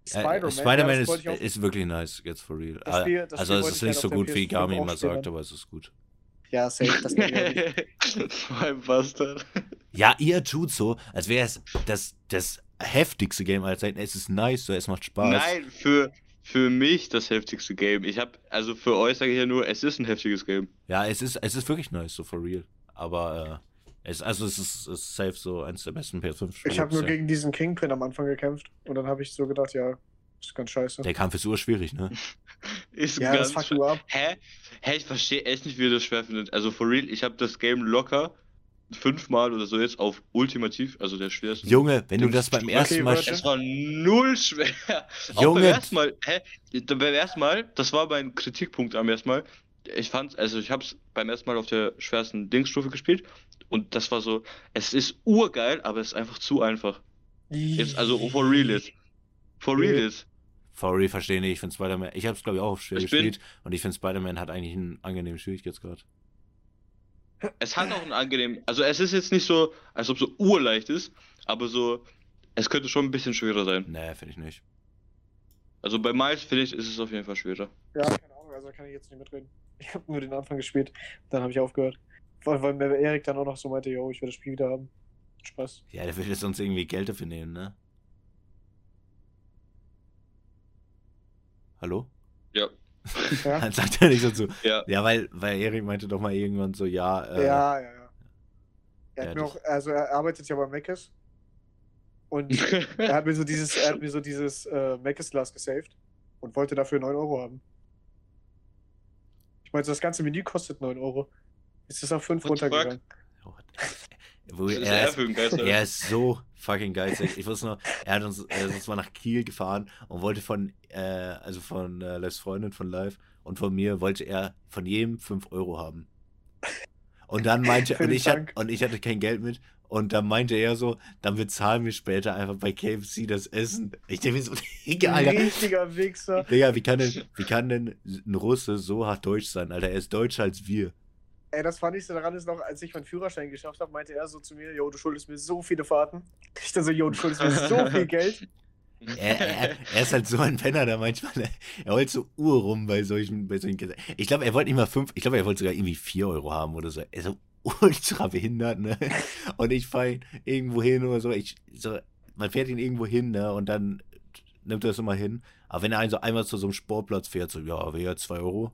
Spider-Man. Äh, Spider-Man ja, das ist, ist wirklich nice, jetzt for real. Das Spiel- das also Spiel es ist ich nicht so gut, wie PS5 Gami immer sagt, aber es ist gut. Ja, safe. Das kann ich Bastard. Ja, ihr tut so, als wäre es das, das heftigste Game aller Zeiten. Es ist nice, so, es macht Spaß. Nein, für, für mich das heftigste Game. Ich habe, also für euch sage ich ja nur, es ist ein heftiges Game. Ja, es ist, es ist wirklich nice, so for real. Aber äh, es, also es ist, es ist safe so eins der besten PS5-Spiele. Ich habe nur gegen diesen Kingpin am Anfang gekämpft und dann habe ich so gedacht, ja, ist ganz scheiße. Der Kampf ist urschwierig, ne? Ist Ja, das ganz fuckt du ab. Hä? Hä, ich verstehe echt nicht, wie ihr das schwer findet. Also for real, ich habe das Game locker fünfmal oder so jetzt auf ultimativ, also der schwerste. Junge, wenn du das beim ersten Mal. Es war null schwer. Auch Junge. beim ersten Mal, hä? Beim ersten Mal, das war mein Kritikpunkt am ersten Mal. Ich fand, also ich hab's beim ersten Mal auf der schwersten Dingsstufe gespielt und das war so, es ist urgeil, aber es ist einfach zu einfach. Jetzt, also for real ist. For real ist. For real verstehe nicht, ich finde Spider-Man. Ich habe es, glaube ich, auch auf schwer Ich bin- gespielt. Und ich finde Spider-Man hat eigentlich einen angenehmen Schwierigkeitsgrad. Es hat auch einen angenehmen, also es ist jetzt nicht so, als ob so urleicht ist, aber so, es könnte schon ein bisschen schwerer sein. Nee, finde ich nicht. Also bei Miles, finde ich, ist es auf jeden Fall schwerer. Ja, keine Ahnung, also kann ich jetzt nicht mitreden. Ich habe nur den Anfang gespielt, dann habe ich aufgehört. Vor allem, weil mir Erik dann auch noch so meinte, yo, ich will das Spiel wieder haben. Spaß. Ja, der will jetzt sonst irgendwie Geld dafür nehmen, ne? Hallo? Ja. Ja, Dann sagt er nicht so zu. Ja. Ja, weil, weil Erik meinte doch mal irgendwann so, ja, äh, ja, ja. ja. Er ja, hat mir das- auch, also er arbeitet ja bei Mc's und er hat mir so dieses, er hat mir so dieses äh, Mc's Glas gesaved und wollte dafür 9 Euro haben. Ich meinte, das ganze Menü kostet 9 Euro. Jetzt ist auf 5 What the fuck? runtergegangen. oh, wo Was ist er, ist, für ein Geister? er ist so fucking geizig. Ich wusste noch, er hat uns, er ist mal nach Kiel gefahren und wollte von, äh, also von äh, Lives Freundin von Live und von mir wollte er von jedem 5 Euro haben. Und dann meinte und ich, hat, und ich hatte kein Geld mit. Und dann meinte er so, dann bezahlen wir später einfach bei KFC das Essen. Ich denke mir so, Digga, Ein Alter. richtiger Wichser. Digga, wie kann, denn, wie kann denn ein Russe so hart deutsch sein, Alter? Er ist deutscher als wir. Ey, das Funnyste daran ist noch, als ich meinen Führerschein geschafft habe, meinte er so zu mir, yo, du schuldest mir so viele Fahrten. Ich dann so, yo, du schuldest mir so viel Geld. Er, er, er ist halt so ein Penner, da manchmal, er holt so Uhr rum bei solchen, bei solchen Gästen. Ich glaube, er wollte nicht mal fünf, ich glaube, er wollte sogar irgendwie vier Euro haben oder so. Er ist so ultra behindert, ne? Und ich fahre ihn irgendwo hin oder so. Ich, so. Man fährt ihn irgendwo hin, ne? Und dann nimmt er es immer hin. Aber wenn er einen so einmal zu so einem Sportplatz fährt, so, ja, wer zwei Euro?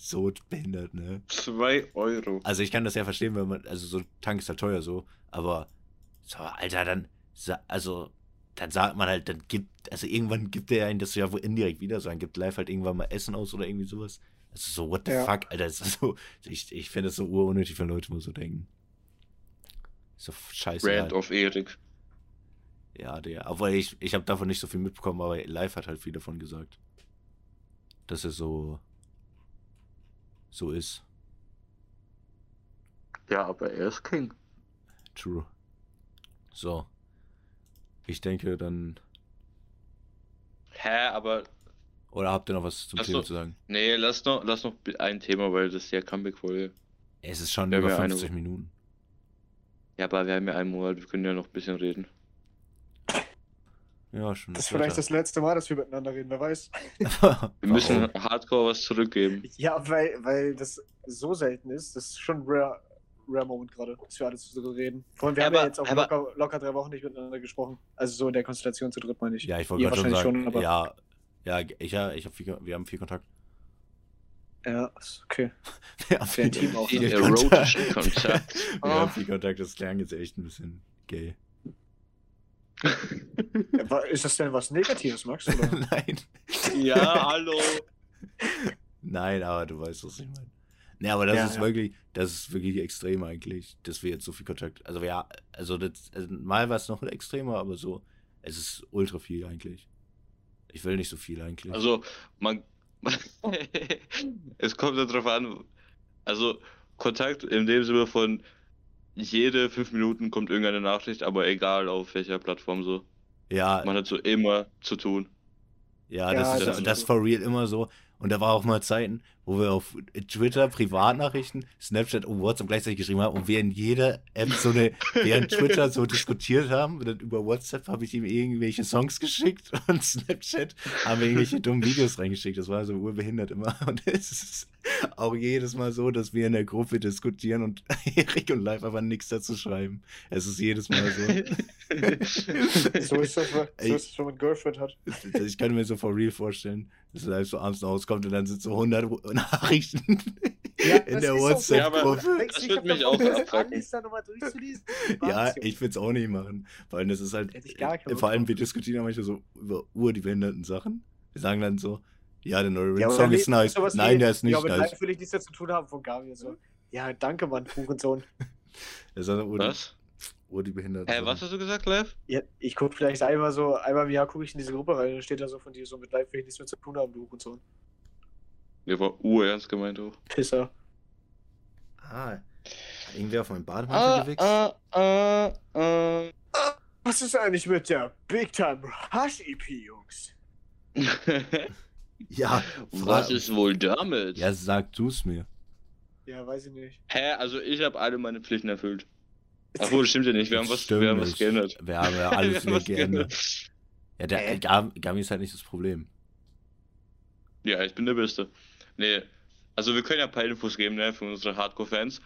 So behindert, ne? Zwei Euro. Also ich kann das ja verstehen, wenn man, also so ein Tank ist halt teuer so, aber so, Alter, dann, sa- also, dann sagt man halt, dann gibt, also irgendwann gibt der einen das ja wohl indirekt wieder so, dann gibt live halt irgendwann mal Essen aus oder irgendwie sowas. Also so, what the Ja. fuck, Alter, das ist so, ich, ich finde das so urunnötig, wenn Leute nur so denken. So scheiße. Rand of Erik. Ja, der, obwohl ich, ich habe davon nicht so viel mitbekommen, aber live hat halt viel davon gesagt. Dass er so, so ist. Ja, aber er ist King. True. So. Ich denke dann. Hä, aber Oder habt ihr noch was zum Ach Thema so. zu sagen? nee, lass noch, lass noch ein Thema, weil das ist ja Comeback-Folge. Es ist schon Wir haben über ja eine- 50 Minuten. Ja, aber wir haben ja einen Monat, wir können ja noch ein bisschen reden. Ja, schon. Das ist vielleicht das letzte Mal, dass wir miteinander reden, wer weiß. Wir müssen Hardcore was zurückgeben. Ja, weil, weil das so selten ist. Das ist schon ein rare, rare Moment gerade, dass wir alle zusammen reden. Vor allem, wir haben Aber- ja jetzt auch aber- locker, locker drei Wochen nicht miteinander gesprochen. Also so in der Konstellation zu dritt meine ich. Ja, ich wollte gerade schon sagen. schon, aber- ja, ja, ich, ja, ich hab viel, wir haben viel Kontakt. Ja, ist okay. Wir haben intim auch, viel? Erotischen Kontakt. Wir haben viel Kontakt, das klang jetzt echt ein bisschen gay. Ist das denn was Negatives, Max? Oder? Nein. ja, hallo. Nein, aber du weißt, was ich meine. Nee, aber das Ja, ist ja. wirklich, das ist wirklich extrem eigentlich, dass wir jetzt so viel Kontakt. Also ja, also das, also mal war es noch extremer, aber so, es ist ultra viel eigentlich. Ich will nicht so viel eigentlich. Also, man. es kommt darauf an. Also, Kontakt in dem Sinne von jede fünf Minuten kommt irgendeine Nachricht, aber egal auf welcher Plattform so. ja, Man hat so immer zu tun. ja, Ja, das, das ist, ist das for real immer so. Und da war auch mal Zeiten, wo wir auf Twitter Privatnachrichten, Snapchat und WhatsApp gleichzeitig geschrieben haben und wir in jeder App so eine, während Twitter so diskutiert haben, und dann über WhatsApp habe ich ihm irgendwelche Songs geschickt und Snapchat haben wir irgendwelche dummen Videos reingeschickt. Das war so urbehindert immer. Und es ist auch jedes Mal so, dass wir in der Gruppe diskutieren und Erik und Live aber nichts dazu schreiben. Es ist jedes Mal so. So ist das, so ist das wenn man Girlfriend hat. Ich kann mir so for real vorstellen, dass halt so abends nach Hause und dann sind so 100 Nachrichten Ja, in der. Ja, WhatsApp-Gruppe. Das du, hab mich auch durchzulesen? Ja, ich will es auch nicht machen. Vor allem, das ist halt, Bock vor allem, wir diskutieren ja manchmal so über urbehinderten Sachen. Wir sagen dann so, ja, der neue Ja, Rin-Song dann ist nice. Nein, wie, der ist nicht Ja, mit nice. Live will ich nichts mehr zu tun haben von Gabi. So. Ja, danke, Mann, Hurensohn. Das ur, Was? urbehindert. Hä, was hast du gesagt, Live? Ja, ich gucke vielleicht einmal so, einmal im Jahr gucke ich in diese Gruppe rein, dann steht da so von dir so mit Live will ich nichts mehr zu tun haben, du Hurensohn. Der war urernst gemeint auch. Pisser. Ah, irgendwer auf meinen Bademantel gewichst? ah, ah, ah. Was ist eigentlich mit der Big Time Hush EP, Jungs? Ja, Was ist wohl damit? Ja, sag du's mir. Ja, weiß ich nicht. Hä, also ich habe alle meine Pflichten erfüllt. Obwohl, das stimmt ja nicht. Wir haben was, Stimmt wir haben was geändert. Wir haben ja alles wir haben was geändert. Ja, der Äh? Gam- Gami ist halt nicht das Problem. Ja, ich bin der Beste. Nee, also wir können ja ein paar Infos geben, ne, für unsere Hardcore-Fans.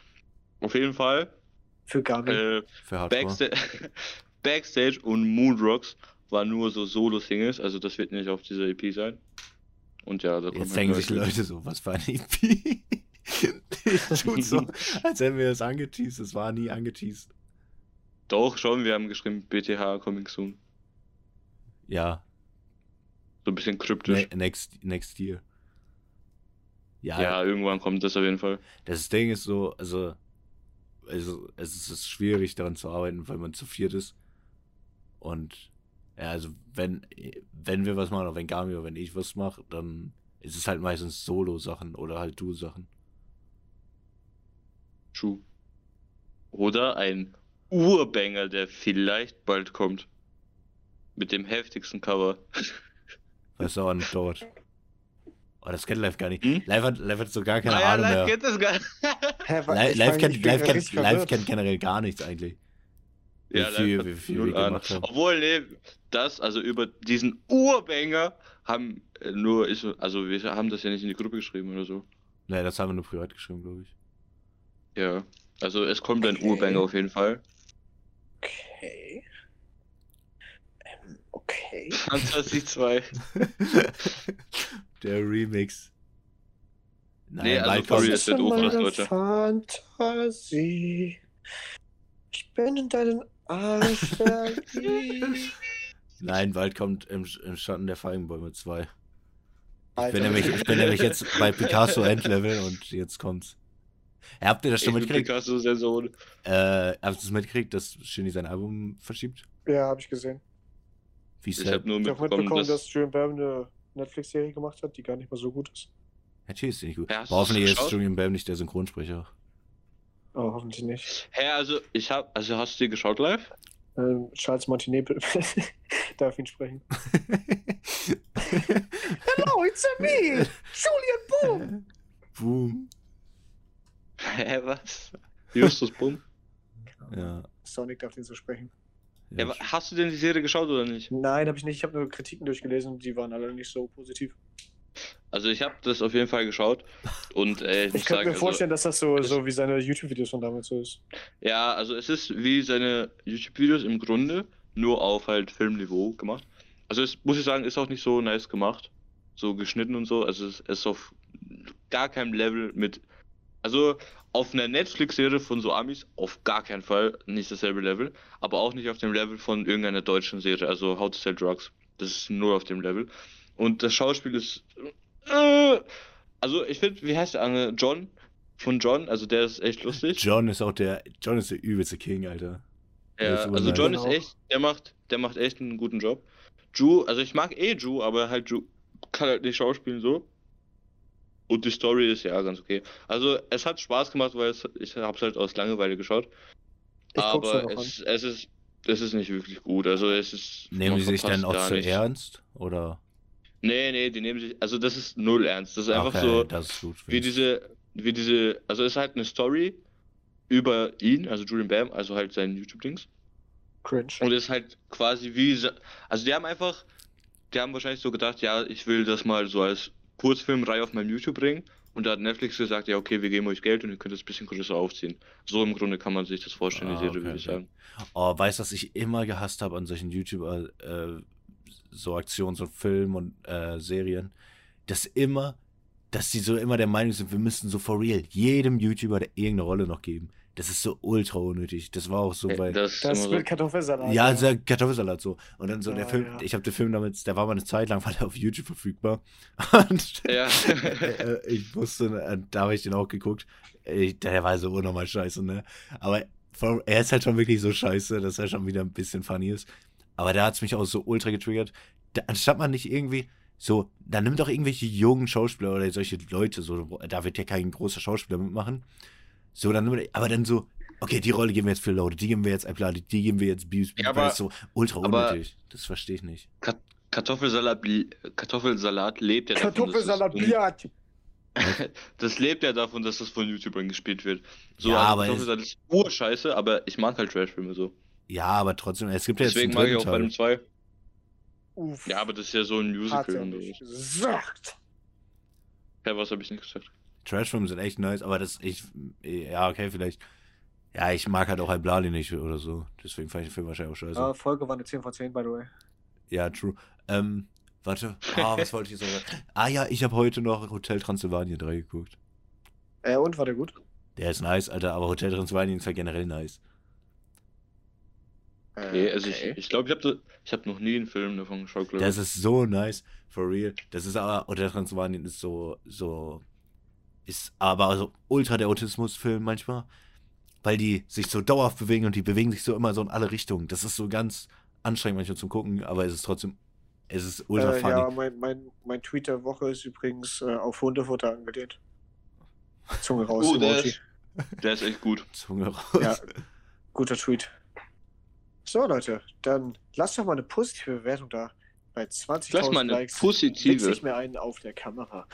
Auf jeden Fall, Für Gabi. äh, Für Hardcore. Backsta Backstage und Moonrocks waren nur so Solo-Singles, also das wird nicht auf dieser EP sein. Und ja, da kommt Jetzt denken sich Leute- so, was für ein EP? Ich tut so, als hätten wir das angeteased. Es war nie angeteased. Doch, schon, wir haben geschrieben, BTH coming soon. Ja, So ein bisschen kryptisch. ne next, next year. Ja, Ja, irgendwann kommt das auf jeden Fall. das Ding ist so, also, also es ist schwierig daran zu arbeiten, weil man zu viert ist. Und ja, also wenn, wenn wir was machen, oder wenn Gami oder wenn ich was mache, dann ist es halt meistens Solo-Sachen oder halt Du-Sachen. True. Oder ein Urbanger, der vielleicht bald kommt. Mit dem heftigsten Cover. Was auch nicht dort. Oh, das kennt Live gar nicht. Hm? Live, hat, Live hat so gar keine Ah ja, Ahnung live mehr. geht das gar nicht. Live, kennt, live, kennt, live kennt generell gar nichts eigentlich. Wie Ja, viel, live wie viel null wir Ahnung. gemacht haben. Obwohl, nee, das, also über diesen Urbanger haben äh, nur, ich, also wir haben das ja nicht in die Gruppe geschrieben oder so. Nee, das haben wir nur privat geschrieben, glaube ich. Ja. Also es kommt ein Okay. Urbanger auf jeden Fall. Okay. Ähm, okay. Fantasy 2. Der Remix. Nein, Nee, also sorry, kommt- es wird Ufer, das Deutsche. Fantasie. Ich bin in deinen Arsch verliebt. Nein, bald kommt im, im Schatten der Feigenbäume 2. Ich bin, nämlich, ich bin nämlich jetzt bei Picasso Endlevel und jetzt kommt's. Habt ihr das schon Ich bin mitgekriegt? Picasso sehr so. Äh, habt ihr das mitgekriegt, dass Shindy sein Album verschiebt? Ja, hab ich gesehen. Wie Ich habe nur Ich hab mitbekommen, mitbekommen, dass. dass Julian Bam eine Netflix-Serie gemacht hat, die gar nicht mal so gut ist. Natürlich ist nicht gut. Ja, hoffentlich ist? Julian Bam nicht der Synchronsprecher. Oh, hoffentlich nicht. Hä, also ich hab, also hast du die geschaut live? Ähm, Charles Martinet darf ihn sprechen. Hello, it's me, Julian Boom. Boom. Hä, was? Justus Bumm? Ja. Sonic darf ihn so sprechen. ja. Ja, hast du denn die Serie geschaut oder nicht? Nein, habe ich nicht. Ich habe nur Kritiken durchgelesen, die waren alle nicht so positiv. Also ich habe das auf jeden Fall geschaut und äh, ich Ich könnte mir vorstellen, dass das so, so wie seine YouTube-Videos von damals so ist. also, ja, also es ist wie seine YouTube-Videos im Grunde, nur auf halt Filmniveau gemacht. Also es muss ich sagen, ist auch nicht so nice gemacht, so geschnitten und so. Also es ist auf gar keinem Level mit, also auf einer Netflix-Serie von so Amis auf gar keinen Fall nicht dasselbe Level, aber auch nicht auf dem Level von irgendeiner deutschen Serie, also How to Sell Drugs. Das ist nur auf dem Level. Und das Schauspiel ist, äh, also ich finde, wie heißt der andere? John? Von John, also der ist echt lustig. John ist auch der. John ist der übelste King, Alter. Ja, also. John ist Genau. echt, der macht, der macht echt einen guten Job. Drew, also ich mag eh Drew, aber halt Drew kann halt nicht schauspielen so. Und die Story ist ja ganz okay. Also es hat Spaß gemacht, weil es, ich hab's halt aus Langeweile geschaut. Ich aber es, es ist, es ist nicht wirklich gut. Also es ist. Nehmen die sich dann verpasst auch zu nichts. ernst? Oder? Nee, nee, die nehmen sich. Also, das ist null ernst. Das ist einfach okay, so. das ist gut. wie diese, wie diese, also es ist halt eine Story über ihn, also Julian Bam, also halt sein YouTube-Dings. Cringe. Und es ist halt quasi wie, also die haben einfach, die haben wahrscheinlich so gedacht, ja, ich will das mal so als Kurzfilmreihe auf meinem YouTube bringen. Und da hat Netflix gesagt, ja, okay, wir geben euch Geld und ihr könnt es ein bisschen größer aufziehen. So im Grunde kann man sich das vorstellen, die Ah, Serie, okay, würde ich okay. sagen. Oh, weißt du, was ich immer gehasst habe an solchen YouTuber, äh, so Aktions- und Filmen und äh, Serien? Dass immer, dass die so immer der Meinung sind, wir müssten so for real jedem YouTuber irgendeine Rolle noch geben. Das ist so ultra unnötig. Das war auch so bei. Äh, Das ist Das mit Kartoffelsalat. Ja, also Kartoffelsalat so. Und dann so der Ja, Film, ja. ich habe den Film damals, der war mal eine Zeit lang, war der auf YouTube verfügbar. Und Ja. äh, ich wusste, äh, da habe ich den auch geguckt. Ich, der war so unnormal scheiße, ne? Aber vor- er ist halt schon wirklich so scheiße, dass er schon wieder ein bisschen funny ist. Aber da hat es mich auch so ultra getriggert. Da, anstatt man nicht irgendwie so, dann nimm doch irgendwelche jungen Schauspieler oder solche Leute, so, da wird ja kein großer Schauspieler mitmachen. So, dann nimm, aber dann so, okay, die Rolle geben wir jetzt für Leute, die geben wir jetzt Eiplade, die geben wir jetzt Bios, Ja, weil aber- das so ultra unnötig. Das verstehe ich nicht. Kartoffelsalat, Kartoffelsalat lebt ja davon, Kartoffelsalat, Biat. Das lebt ja davon, dass das von YouTubern gespielt wird. So, Ja, also aber Kartoffelsalat ist urscheiße, aber ich mag halt Trashfilme so. Ja, aber trotzdem, es gibt ja jetzt Deswegen mag ich auch bei dem 2. Uff. Ja, aber das ist ja so ein hat Musical. er und nicht so. gesagt. Ja, was habe ich nicht gesagt? Trashfilme sind echt nice, aber das, ich, ja, okay, vielleicht. Ja, ich mag halt auch Blali nicht oder so. Deswegen fand ich den Film wahrscheinlich auch scheiße. Ja, Folge war eine 10 von 10, by the way. Ja, true. Ähm, warte. Ah, was wollte ich jetzt sagen? Ah ja, ich habe heute noch Hotel Transylvanien 3 geguckt. Äh, und war der gut? Der ist nice, Alter, aber Hotel Transylvanien ist halt generell nice. Nee, also okay. ich, ich glaube, ich habe ich hab noch nie einen Film davon geschaut, glaube Das ich. ist so nice, for real. Das ist aber, Hotel Transylvanien ist so, so, ist aber so ultra der Autismus-Film manchmal. Weil die sich so dauerhaft bewegen und die bewegen sich so immer so in alle Richtungen. Das ist so ganz anstrengend manchmal zum Gucken, aber es ist trotzdem, es ist ultra äh, funny. ja, mein, mein, mein Tweet der Woche ist übrigens äh, auf Hundefutter angelehnt. Zunge raus, Oh, der ist, der ist echt gut. Zunge raus. Ja, guter Tweet. So, Leute, dann lasst doch mal eine positive Bewertung da. Bei Lass 20.000 mal eine Likes. positive. Witz ich mir einen auf der Kamera.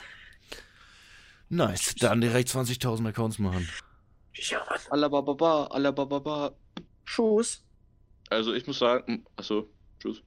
Nice, dann direkt 20.000 Accounts machen. Ja, Mann. Alababa, alababa. Schuss. Also ich muss sagen, achso, tschüss.